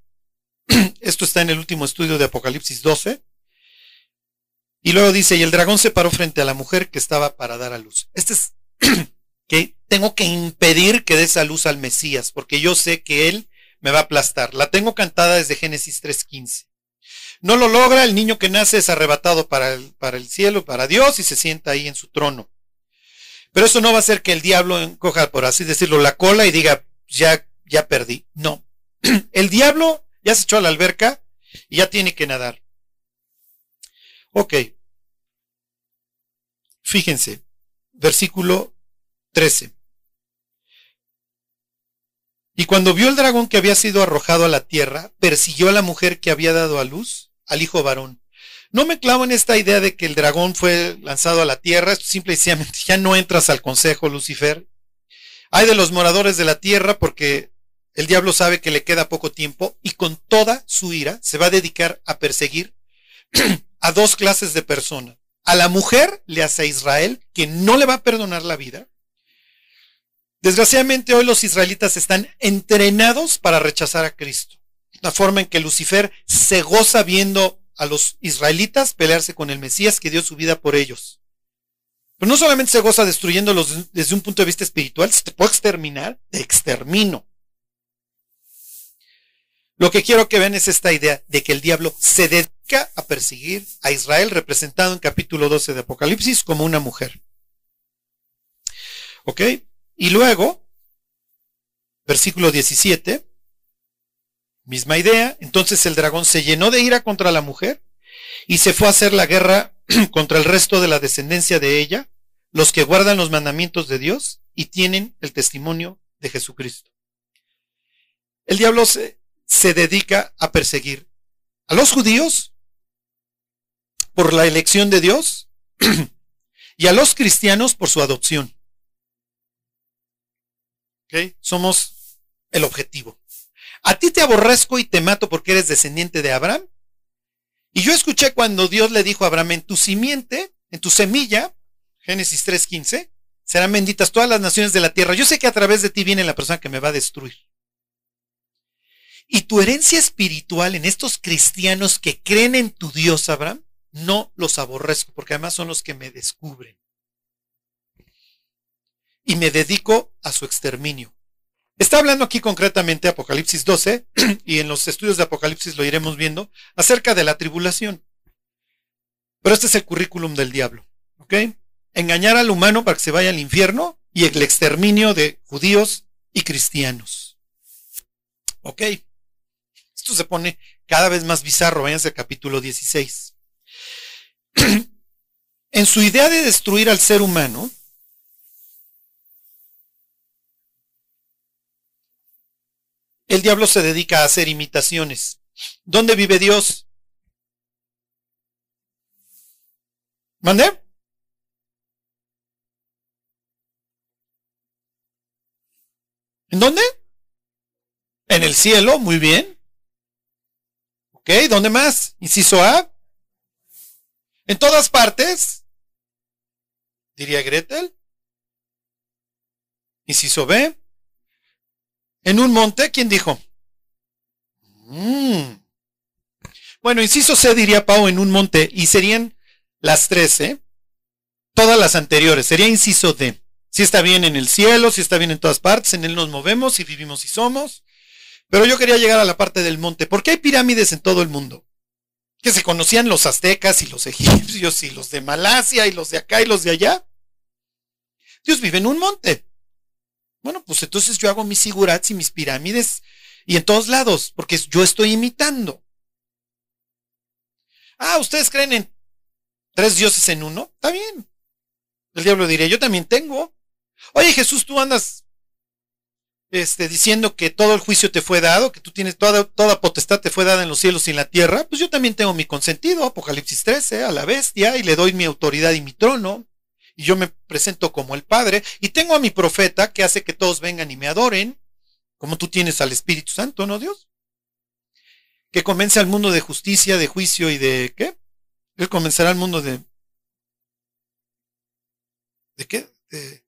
[clears throat] Esto está en el último estudio de Apocalipsis 12. Y luego dice, y el dragón se paró frente a la mujer que estaba para dar a luz. Este es [clears throat] que tengo que impedir que dé esa luz al Mesías, porque yo sé que él me va a aplastar. La tengo cantada desde Génesis 3.15. No lo logra, el niño que nace es arrebatado para el, para el cielo, para Dios, y se sienta ahí en su trono. Pero eso no va a hacer que el diablo encoja, por así decirlo, la cola y diga, ya, ya perdí. No. [clears throat] El diablo ya se echó a la alberca y ya tiene que nadar. Ok. Fíjense, versículo 13. Y cuando vio el dragón que había sido arrojado a la tierra, persiguió a la mujer que había dado a luz, al hijo varón. No me clavo en esta idea de que el dragón fue lanzado a la tierra, esto simple y sencillamente ya no entras al consejo, Lucifer. Hay de los moradores de la tierra porque el diablo sabe que le queda poco tiempo y con toda su ira se va a dedicar a perseguir [clears throat] a dos clases de personas. A la mujer le hace a Israel, que no le va a perdonar la vida, Desgraciadamente hoy los israelitas están entrenados para rechazar a Cristo. La forma en que Lucifer se goza viendo a los israelitas pelearse con el Mesías que dio su vida por ellos. Pero no solamente se goza destruyéndolos desde un punto de vista espiritual, se te puede exterminar, te extermino. Lo que quiero que vean es esta idea de que el diablo se dedica a perseguir a Israel, representado en capítulo 12 de Apocalipsis como una mujer. ¿Ok? Y luego, versículo 17, misma idea, entonces el dragón se llenó de ira contra la mujer y se fue a hacer la guerra [clears throat] contra el resto de la descendencia de ella, los que guardan los mandamientos de Dios y tienen el testimonio de Jesucristo. El diablo se, se dedica a perseguir a los judíos por la elección de Dios [clears throat] y a los cristianos por su adopción. ¿Ok? Somos el objetivo. A ti te aborrezco y te mato porque eres descendiente de Abraham. Y yo escuché cuando Dios le dijo a Abraham, en tu simiente, en tu semilla, Génesis 3.15, serán benditas todas las naciones de la tierra. Yo sé que a través de ti viene la persona que me va a destruir. Y tu herencia espiritual en estos cristianos que creen en tu Dios, Abraham, no los aborrezco, porque además son los que me descubren. Y me dedico a su exterminio. Está hablando aquí concretamente Apocalipsis 12, [clears throat] y en los estudios de Apocalipsis lo iremos viendo, acerca de la tribulación. Pero este es el currículum del diablo. ¿Ok? Engañar al humano para que se vaya al infierno y el exterminio de judíos y cristianos. ¿Ok? Esto se pone cada vez más bizarro. Váyanse al capítulo 16. [clears throat] en su idea de destruir al ser humano, el diablo se dedica a hacer imitaciones. ¿Dónde vive Dios? ¿Mande? ¿En dónde? En el cielo, muy bien. Ok, ¿dónde más? Inciso A. En todas partes, diría Gretel. Inciso B. En un monte, ¿quién dijo? Mm. Bueno, inciso C diría Pau en un monte y serían las tres, ¿eh? Todas las anteriores. Sería inciso D. Si está bien en el cielo, si está bien en todas partes, en él nos movemos y vivimos y somos. Pero yo quería llegar a la parte del monte. ¿Por qué hay pirámides en todo el mundo? que se conocían los aztecas y los egipcios y los de Malasia y los de acá y los de allá. Dios vive en un monte. Bueno, pues entonces yo hago mis sigurats y mis pirámides y en todos lados, porque yo estoy imitando. Ah, ¿ustedes creen en tres dioses en uno? Está bien. El diablo diría, yo también tengo. Oye Jesús, tú andas este, diciendo que todo el juicio te fue dado, que tú tienes toda, toda potestad te fue dada en los cielos y en la tierra, pues yo también tengo mi consentido, Apocalipsis 13, a la bestia, y le doy mi autoridad y mi trono, y yo me presento como el Padre, y tengo a mi profeta que hace que todos vengan y me adoren, como tú tienes al Espíritu Santo, ¿no, Dios? Que convence al mundo de justicia, de juicio y de ¿qué? Él convencerá al mundo de... ¿De qué? De,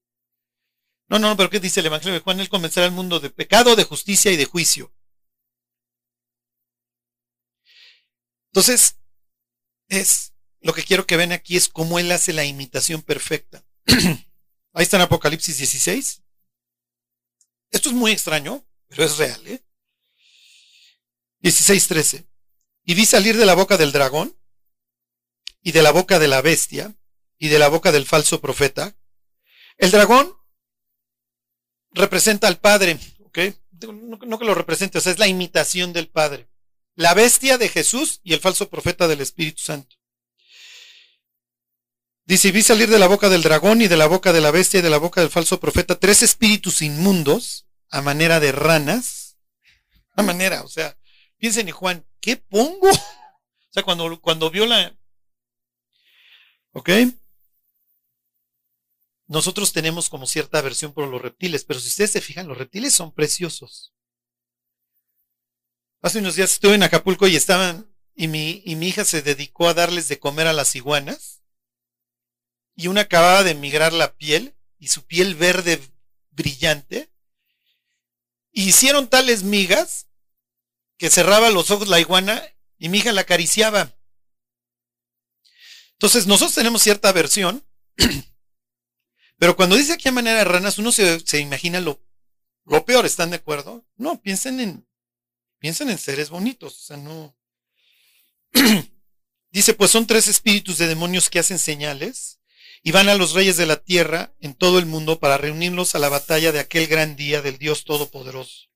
no, no, pero ¿qué dice el Evangelio de Juan? Él convencerá al mundo de pecado, de justicia y de juicio. Entonces, es lo que quiero que vean aquí es cómo él hace la imitación perfecta. [clears throat] Ahí está en Apocalipsis 16. Esto es muy extraño, pero es real, ¿eh? 16:13. Y vi salir de la boca del dragón y de la boca de la bestia y de la boca del falso profeta. El dragón representa al Padre, ¿ok? No, que lo represente, o sea, es la imitación del Padre. La bestia de Jesús y el falso profeta del Espíritu Santo. Dice, vi salir de la boca del dragón y de la boca de la bestia y de la boca del falso profeta tres espíritus inmundos a manera de ranas. A manera, o sea, piensen en Juan, ¿qué pongo? [laughs] O sea, cuando, cuando vio la... ¿Ok? Nosotros tenemos como cierta aversión por los reptiles, pero si ustedes se fijan, los reptiles son preciosos. Hace unos días estuve en Acapulco y estaban, y mi, hija se dedicó a darles de comer a las iguanas, y una acababa de migrar la piel, y su piel verde brillante, hicieron tales migas que cerraba los ojos la iguana y mi hija la acariciaba. Entonces nosotros tenemos cierta aversión [clears throat] Pero cuando dice aquí a manera de ranas, uno se, imagina lo, lo peor, ¿están de acuerdo? No, piensen en, piensen en seres bonitos, o sea, no. [clears throat] dice, pues son tres espíritus de demonios que hacen señales y van a los reyes de la tierra en todo el mundo para reunirlos a la batalla de aquel gran día del Dios Todopoderoso.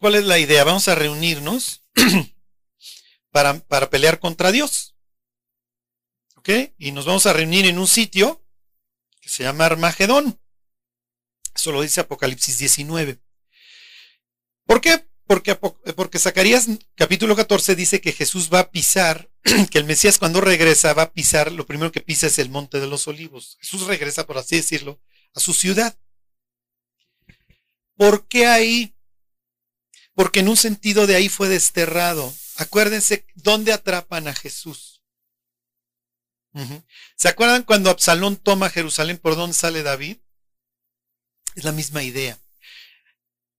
¿Cuál es la idea? Vamos a reunirnos [clears throat] para, para pelear contra Dios. Y nos vamos a reunir en un sitio que se llama Armagedón. Eso lo dice Apocalipsis 19. ¿Por qué? Porque, porque Zacarías capítulo 14 dice que Jesús va a pisar, [clears throat] que el Mesías cuando regresa va a pisar, lo primero que pisa es el monte de los olivos. Jesús regresa, por así decirlo, a su ciudad. ¿Por qué ahí? Porque en un sentido de ahí fue desterrado. Acuérdense dónde atrapan a Jesús. ¿Se acuerdan cuando Absalón toma Jerusalén por dónde sale David? Es la misma idea.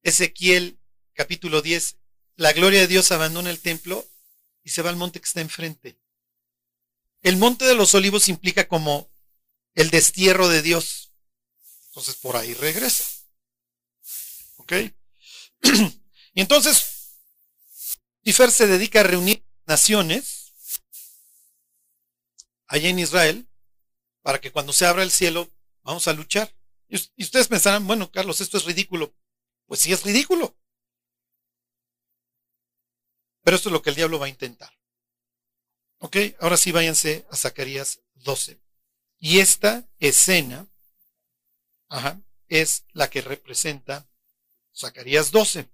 Ezequiel capítulo 10, la gloria de Dios abandona el templo y se va al monte que está enfrente. El monte de los olivos implica como el destierro de Dios. Entonces por ahí regresa. ¿Ok? [clears throat] y entonces, Tifer se dedica a reunir naciones allá en Israel para que cuando se abra el cielo vamos a luchar. Y ustedes pensarán, bueno, Carlos, esto es ridículo. Pues sí es ridículo. Pero esto es lo que el diablo va a intentar. Ok, ahora sí váyanse a Zacarías 12. Y esta escena es la que representa Zacarías 12.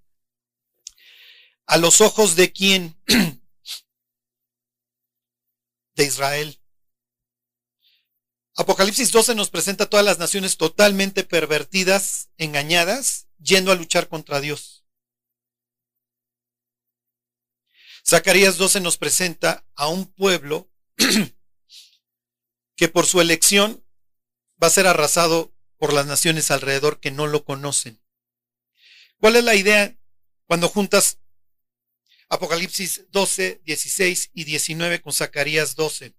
¿A los ojos de quién? [clears throat] de Israel. Apocalipsis 12 nos presenta todas las naciones totalmente pervertidas, engañadas, yendo a luchar contra Dios. Zacarías 12 nos presenta a un pueblo [clears throat] que por su elección va a ser arrasado por las naciones alrededor que no lo conocen. ¿Cuál es la idea cuando juntas Apocalipsis 12, 16 y 19 con Zacarías 12?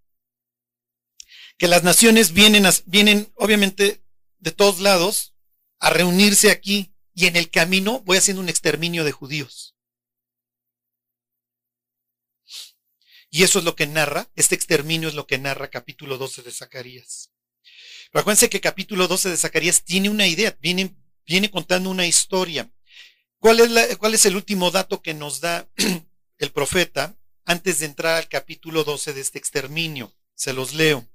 Que las naciones vienen, vienen obviamente de todos lados a reunirse aquí y en el camino voy haciendo un exterminio de judíos. Y eso es lo que narra, este exterminio es lo que narra capítulo 12 de Zacarías. Pero acuérdense que capítulo 12 de Zacarías tiene una idea, viene, viene contando una historia. ¿Cuál es, ¿Cuál es el último dato que nos da [clears throat] el profeta antes de entrar al capítulo 12 de este exterminio? Se los leo.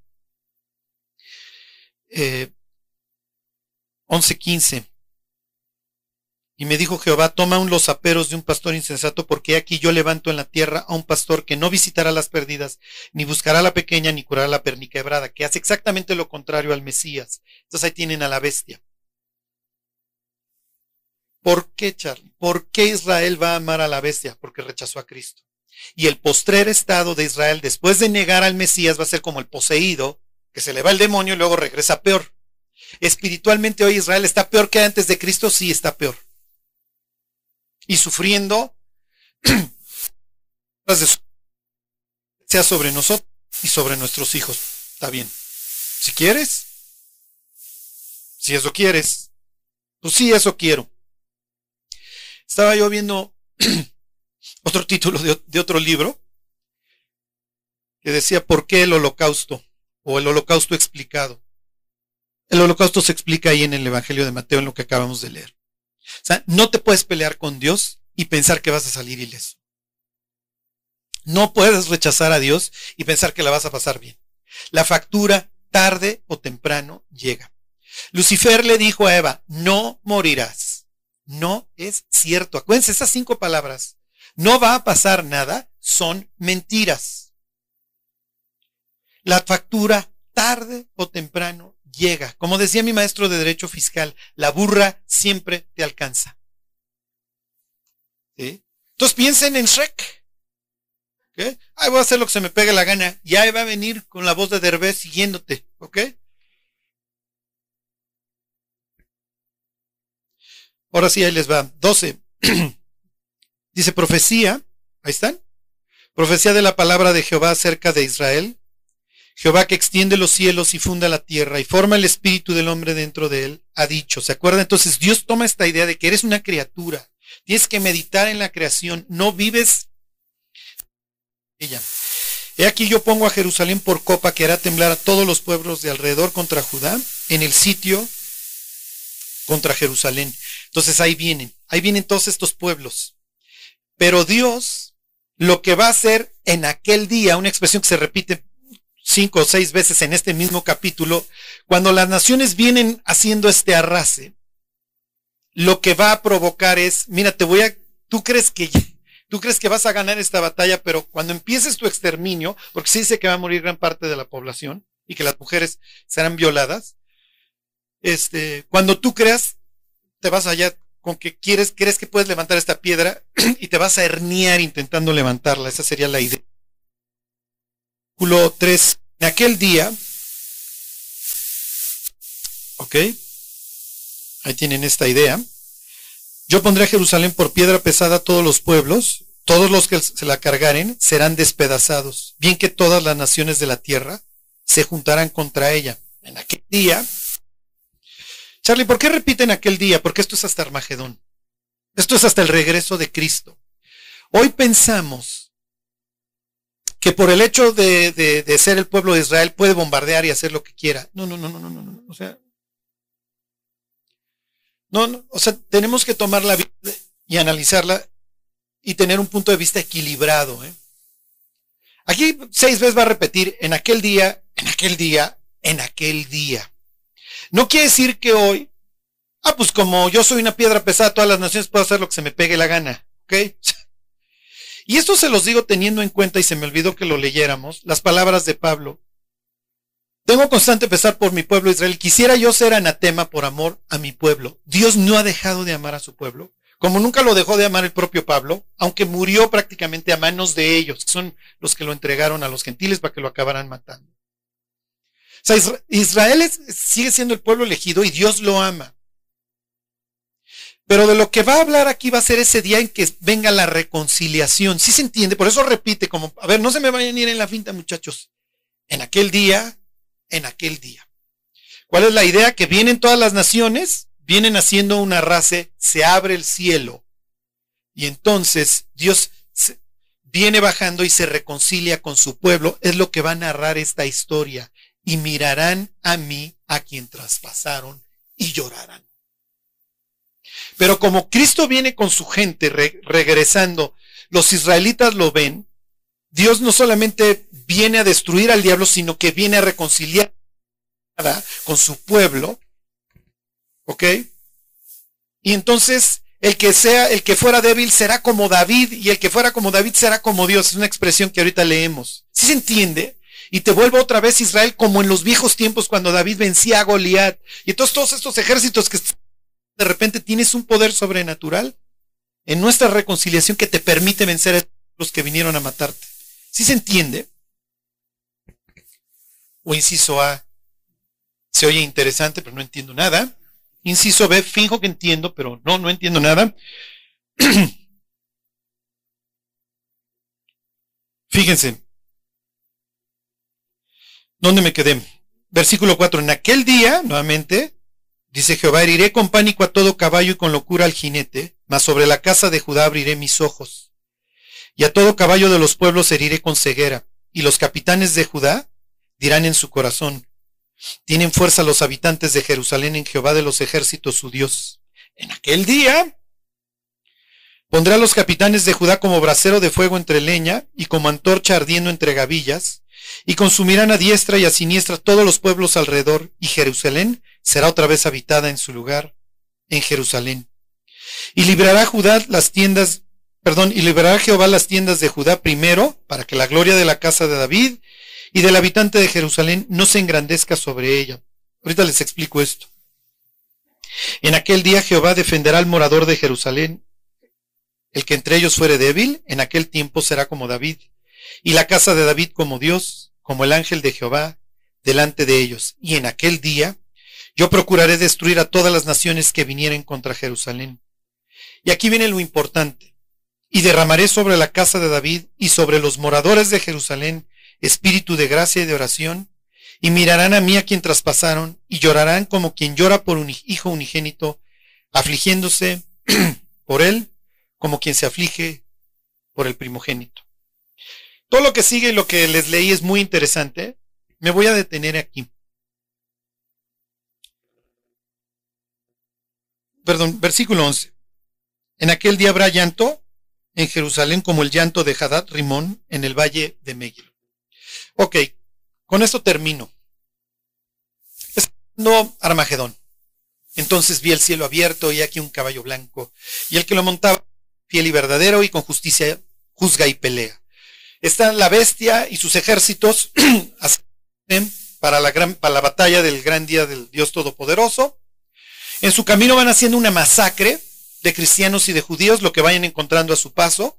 Eh, 11.15. Y me dijo Jehová, toma un los aperos de un pastor insensato, porque aquí yo levanto en la tierra a un pastor que no visitará las perdidas, ni buscará la pequeña, ni curará la perniquebrada, que hace exactamente lo contrario al Mesías. Entonces ahí tienen a la bestia. ¿Por qué, Charlie? ¿Por qué Israel va a amar a la bestia? Porque rechazó a Cristo. Y el postrer estado de Israel, después de negar al Mesías, va a ser como el poseído, se le va el demonio y luego regresa peor. Espiritualmente hoy Israel está peor que antes de Cristo, sí está peor y sufriendo, [clears throat] sea sobre nosotros y sobre nuestros hijos. Está bien. Si quieres, si eso quieres, pues sí, eso quiero. Estaba yo viendo [clears throat] otro título de, de otro libro que decía ¿Por qué el holocausto? O el holocausto explicado. El holocausto se explica ahí en el Evangelio de Mateo, en lo que acabamos de leer. O sea, no te puedes pelear con Dios y pensar que vas a salir ileso. No puedes rechazar a Dios y pensar que la vas a pasar bien. La factura, tarde o temprano, llega. Lucifer le dijo a Eva, no morirás. No es cierto. Acuérdense, esas cinco palabras. No va a pasar nada, son mentiras. La factura, tarde o temprano, llega. Como decía mi maestro de Derecho Fiscal, la burra siempre te alcanza. Entonces piensen en Shrek. ¿Okay? Ay, voy a hacer lo que se me pegue la gana. Y ahí va a venir con la voz de Derbez siguiéndote. ¿Ok? Ahora sí, ahí les va. 12. [clears throat] Dice profecía. Ahí están. Profecía de la palabra de Jehová acerca de Israel Jehová que extiende los cielos y funda la tierra y forma el espíritu del hombre dentro de él, ha dicho. ¿Se acuerda? Entonces Dios toma esta idea de que eres una criatura. Tienes que meditar en la creación. No vives ella. He aquí yo pongo a Jerusalén por copa que hará temblar a todos los pueblos de alrededor contra Judá en el sitio contra Jerusalén. Entonces ahí vienen, ahí vienen todos estos pueblos. Pero Dios lo que va a hacer en aquel día, una expresión que se repite cinco o seis veces en este mismo capítulo, cuando las naciones vienen haciendo este arrase, lo que va a provocar es, mira, te voy a, tú crees que tú crees que vas a ganar esta batalla, pero cuando empieces tu exterminio, porque se dice que va a morir gran parte de la población y que las mujeres serán violadas, este, cuando tú creas, te vas allá con que quieres, crees que puedes levantar esta piedra [clears throat] y te vas a herniar intentando levantarla. Esa sería la idea. Versículo 3. En aquel día, ok, ahí tienen esta idea. Yo pondré a Jerusalén por piedra pesada a todos los pueblos, todos los que se la cargaren serán despedazados, bien que todas las naciones de la tierra se juntarán contra ella. En aquel día Charlie, ¿por qué repiten aquel día? Porque esto es hasta Armagedón. Esto es hasta el regreso de Cristo. Hoy pensamos que por el hecho de, de, ser el pueblo de Israel puede bombardear y hacer lo que quiera. No, no, no, no, no, no, no. O sea, no, no, o sea, tenemos que tomar la vida y analizarla y tener un punto de vista equilibrado. ¿eh? Aquí seis veces va a repetir en aquel día, en aquel día, en aquel día. No quiere decir que hoy, ah, pues como yo soy una piedra pesada, todas las naciones puedo hacer lo que se me pegue la gana, ¿ok? Y esto se los digo teniendo en cuenta, y se me olvidó que lo leyéramos, las palabras de Pablo. Tengo constante pesar por mi pueblo Israel. Quisiera yo ser anatema por amor a mi pueblo. Dios no ha dejado de amar a su pueblo, como nunca lo dejó de amar el propio Pablo, aunque murió prácticamente a manos de ellos, que son los que lo entregaron a los gentiles para que lo acabaran matando. O sea, Israel sigue siendo el pueblo elegido y Dios lo ama. Pero de lo que va a hablar aquí va a ser ese día en que venga la reconciliación. Sí se entiende, por eso repite como, a ver, no se me vayan a ir en la finta, muchachos. En aquel día, en aquel día. ¿Cuál es la idea? Que vienen todas las naciones, vienen haciendo una raza, se abre el cielo. Y entonces Dios viene bajando y se reconcilia con su pueblo. Es lo que va a narrar esta historia y mirarán a mí a quien traspasaron y llorarán. Pero como Cristo viene con su gente regresando, los israelitas lo ven, Dios no solamente viene a destruir al diablo, sino que viene a reconciliar con su pueblo. ¿Ok? Y entonces el que sea, el que fuera débil será como David y el que fuera como David será como Dios. Es una expresión que ahorita leemos. ¿Sí se entiende? y te vuelvo otra vez Israel como en los viejos tiempos cuando David vencía a Goliat. Y entonces todos estos ejércitos que de repente tienes un poder sobrenatural en nuestra reconciliación que te permite vencer a los que vinieron a matarte. ¿Sí se entiende? O inciso A, se oye interesante, pero no entiendo nada. Inciso B, finjo que entiendo, pero no, no entiendo nada. [clears throat] Fíjense, ¿Dónde me quedé? Versículo 4. En aquel día, nuevamente, dice Jehová, heriré con pánico a todo caballo y con locura al jinete, mas sobre la casa de Judá abriré mis ojos. Y a todo caballo de los pueblos heriré con ceguera. Y los capitanes de Judá dirán en su corazón, tienen fuerza los habitantes de Jerusalén en Jehová de los ejércitos su Dios. En aquel día pondré a los capitanes de Judá como brasero de fuego entre leña y como antorcha ardiendo entre gavillas, y consumirán a diestra y a siniestra todos los pueblos alrededor, y Jerusalén será otra vez habitada en su lugar, en Jerusalén. Y liberará Judá las tiendas, perdón, y liberará Jehová las tiendas de Judá primero, para que la gloria de la casa de David y del habitante de Jerusalén no se engrandezca sobre ella. Ahorita les explico esto. En aquel día Jehová defenderá al morador de Jerusalén. El que entre ellos fuere débil, en aquel tiempo será como David y la casa de David como Dios, como el ángel de Jehová, delante de ellos. Y en aquel día yo procuraré destruir a todas las naciones que vinieren contra Jerusalén. Y aquí viene lo importante. Y derramaré sobre la casa de David y sobre los moradores de Jerusalén espíritu de gracia y de oración, y mirarán a mí a quien traspasaron, y llorarán como quien llora por un hijo unigénito, afligiéndose [clears throat] por él, como quien se aflige por el primogénito. Todo lo que sigue y lo que les leí es muy interesante. Me voy a detener aquí. Perdón, versículo 11. En aquel día habrá llanto en Jerusalén como el llanto de Hadad Rimón en el valle de Megil. Ok, con esto termino. No Armagedón. Entonces vi el cielo abierto y aquí un caballo blanco y el que lo montaba fiel y verdadero, y con justicia juzga y pelea. Está la bestia y sus ejércitos [clears throat] para la, gran, para la batalla del gran día del Dios Todopoderoso. En su camino van haciendo una masacre de cristianos y de judíos, lo que vayan encontrando a su paso.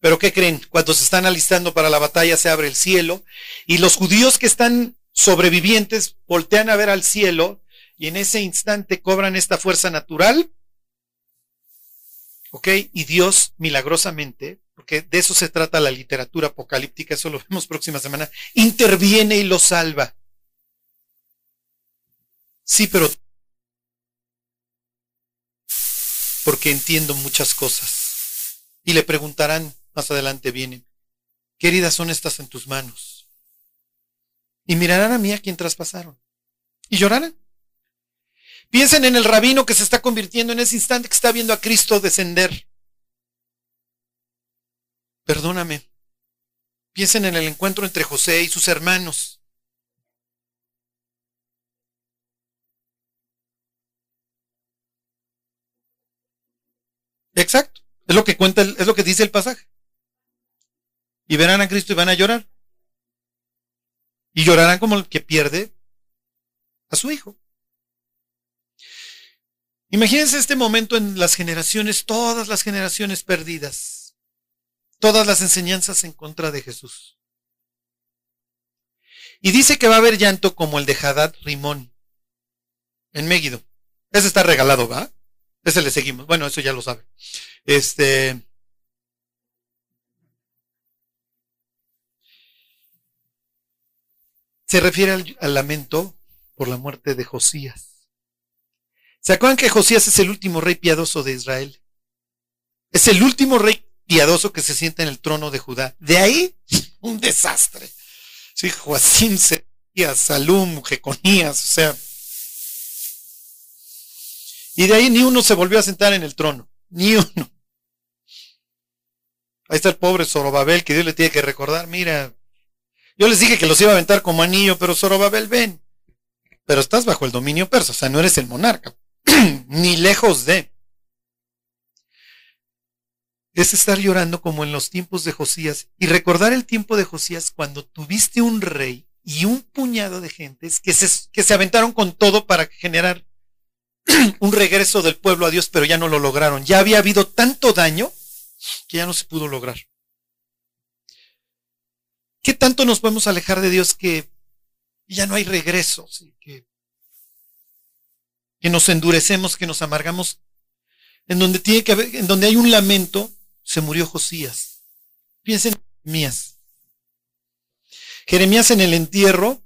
Pero ¿qué creen? Cuando se están alistando para la batalla se abre el cielo y los judíos que están sobrevivientes voltean a ver al cielo y en ese instante cobran esta fuerza natural. ¿Ok? Y Dios milagrosamente, porque de eso se trata la literatura apocalíptica, eso lo vemos próxima semana, interviene y los salva. Sí, pero porque entiendo muchas cosas. Y le preguntarán, más adelante vienen, ¿qué heridas son estas en tus manos? Y mirarán a mí a quien traspasaron. Y llorarán. Piensen en el rabino que se está convirtiendo en ese instante que está viendo a Cristo descender. Perdóname. Piensen en el encuentro entre José y sus hermanos. Exacto. Es lo que cuenta, es lo que dice el pasaje. Y verán a Cristo y van a llorar. Y llorarán como el que pierde a su hijo. Imagínense este momento en las generaciones, todas las generaciones perdidas, todas las enseñanzas en contra de Jesús. Y dice que va a haber llanto como el de Hadad Rimón en Mégido. Ese está regalado, ¿va? Ese le seguimos. Bueno, eso ya lo sabe. Este. Se refiere al, lamento por la muerte de Josías. ¿Se acuerdan que Josías es el último rey piadoso de Israel? Es el último rey piadoso que se sienta en el trono de Judá. De ahí, un desastre. Sí, Joacín, Salum, Jeconías, o sea, y de ahí ni uno se volvió a sentar en el trono. Ni uno. Ahí está el pobre Zorobabel que Dios le tiene que recordar. Mira, yo les dije que los iba a aventar como anillo, pero Zorobabel, ven. Pero estás bajo el dominio persa, o sea, no eres el monarca. [clears throat] ni lejos de. Es estar llorando como en los tiempos de Josías y recordar el tiempo de Josías cuando tuviste un rey y un puñado de gentes que se, que se aventaron con todo para generar [clears throat] un regreso del pueblo a Dios, pero ya no lo lograron. Ya había habido tanto daño que ya no se pudo lograr. ¿Qué tanto nos podemos alejar de Dios que ya no hay regreso? Que, que nos endurecemos, que nos amargamos. En donde, tiene que haber, en donde hay un lamento, se murió Josías. Piensen en Jeremías. Jeremías en el entierro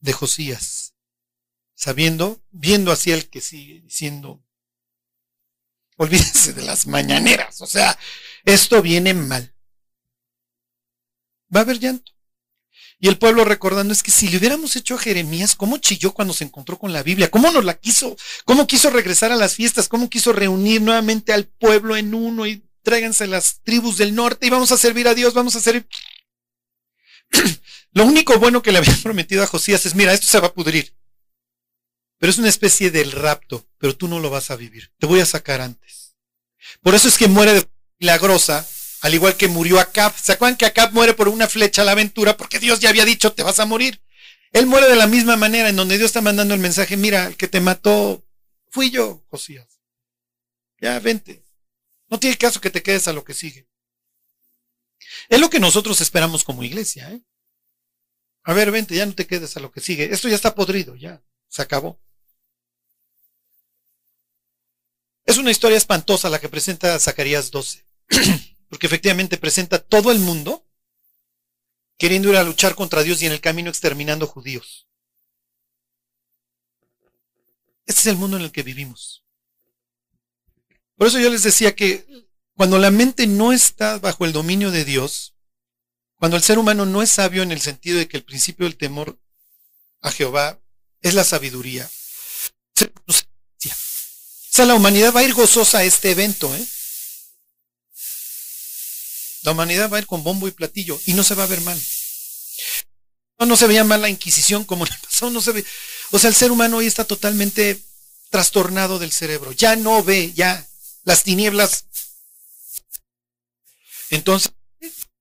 de Josías sabiendo, viendo hacia el que sigue diciendo, olvídense de las mañaneras, o sea, esto viene mal. Va a haber llanto. Y el pueblo recordando es que si le hubiéramos hecho a Jeremías, ¿cómo chilló cuando se encontró con la Biblia? ¿Cómo nos la quiso? ¿Cómo quiso regresar a las fiestas? ¿Cómo quiso reunir nuevamente al pueblo en uno y tráiganse las tribus del norte y vamos a servir a Dios, vamos a servir? [clears throat] Lo único bueno que le había [laughs] prometido a Josías es, mira, esto se va a pudrir. Pero es una especie del rapto, pero tú no lo vas a vivir. Te voy a sacar antes. Por eso es que muere de milagrosa, al igual que murió Acab. ¿Se acuerdan que Acab muere por una flecha a la aventura? Porque Dios ya había dicho, te vas a morir. Él muere de la misma manera, en donde Dios está mandando el mensaje, mira, el que te mató fui yo, Josías. Ya, vente. No tiene caso que te quedes a lo que sigue. Es lo que nosotros esperamos como iglesia. ¿eh? A ver, vente, ya no te quedes a lo que sigue. Esto ya está podrido, ya. Se acabó. Es una historia espantosa la que presenta Zacarías 12, [clears throat] porque efectivamente presenta todo el mundo queriendo ir a luchar contra Dios y en el camino exterminando judíos. Este es el mundo en el que vivimos. Por eso yo les decía que cuando la mente no está bajo el dominio de Dios, cuando el ser humano no es sabio en el sentido de que el principio del temor a Jehová es la sabiduría, o sea, la humanidad va a ir gozosa a este evento, ¿eh? La humanidad va a ir con bombo y platillo y no se va a ver mal. No, no se veía mal la Inquisición como le [laughs] pasó, no se ve. O sea, el ser humano hoy está totalmente trastornado del cerebro, ya no ve, ya las tinieblas. Entonces,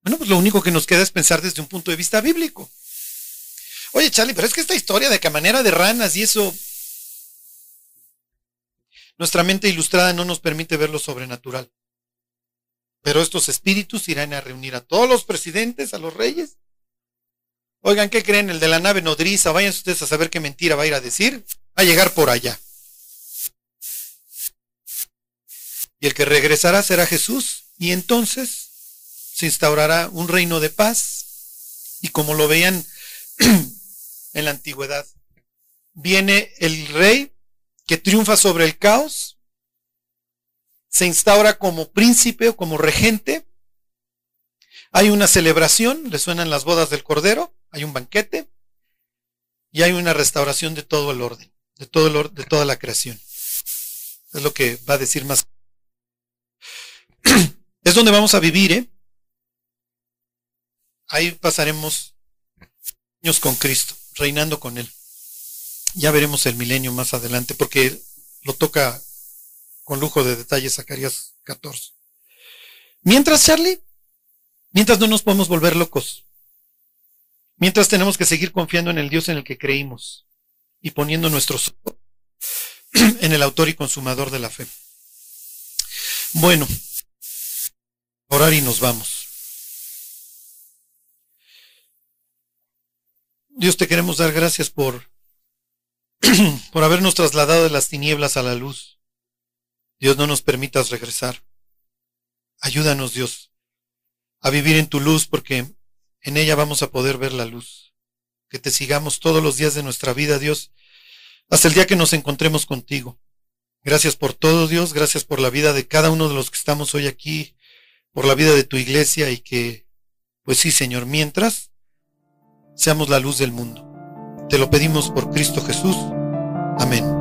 bueno, pues lo único que nos queda es pensar desde un punto de vista bíblico. Oye, Charlie, pero es que esta historia de que a manera de ranas y eso, nuestra mente ilustrada no nos permite ver lo sobrenatural. Pero estos espíritus irán a reunir a todos los presidentes, a los reyes. Oigan, ¿qué creen? El de la nave nodriza, vayan ustedes a saber qué mentira va a ir a decir. Va a llegar por allá. Y el que regresará será Jesús. Y entonces se instaurará un reino de paz. Y como lo veían [clears throat] en la antigüedad, viene el rey que triunfa sobre el caos, se instaura como príncipe o como regente, hay una celebración, le suenan las bodas del Cordero, hay un banquete y hay una restauración de todo el orden, de, todo el de toda la creación. Es lo que va a decir más. [clears throat] Es donde vamos a vivir, ¿eh? Ahí pasaremos años con Cristo, reinando con Él. Ya veremos el milenio más adelante, porque lo toca con lujo de detalles Zacarías 14. Mientras, Charlie, mientras no nos podemos volver locos, mientras tenemos que seguir confiando en el Dios en el que creímos y poniendo nuestros [clears throat] en el autor y consumador de la fe. Bueno, orar y nos vamos. Dios te queremos dar gracias por [clears throat] por habernos trasladado de las tinieblas a la luz. Dios, no nos permitas regresar. Ayúdanos, Dios, a vivir en tu luz porque en ella vamos a poder ver la luz. Que te sigamos todos los días de nuestra vida, Dios, hasta el día que nos encontremos contigo. Gracias por todo, Dios, gracias por la vida de cada uno de los que estamos hoy aquí, por la vida de tu iglesia y que, pues sí, Señor, mientras seamos la luz del mundo. Te lo pedimos por Cristo Jesús. Amén.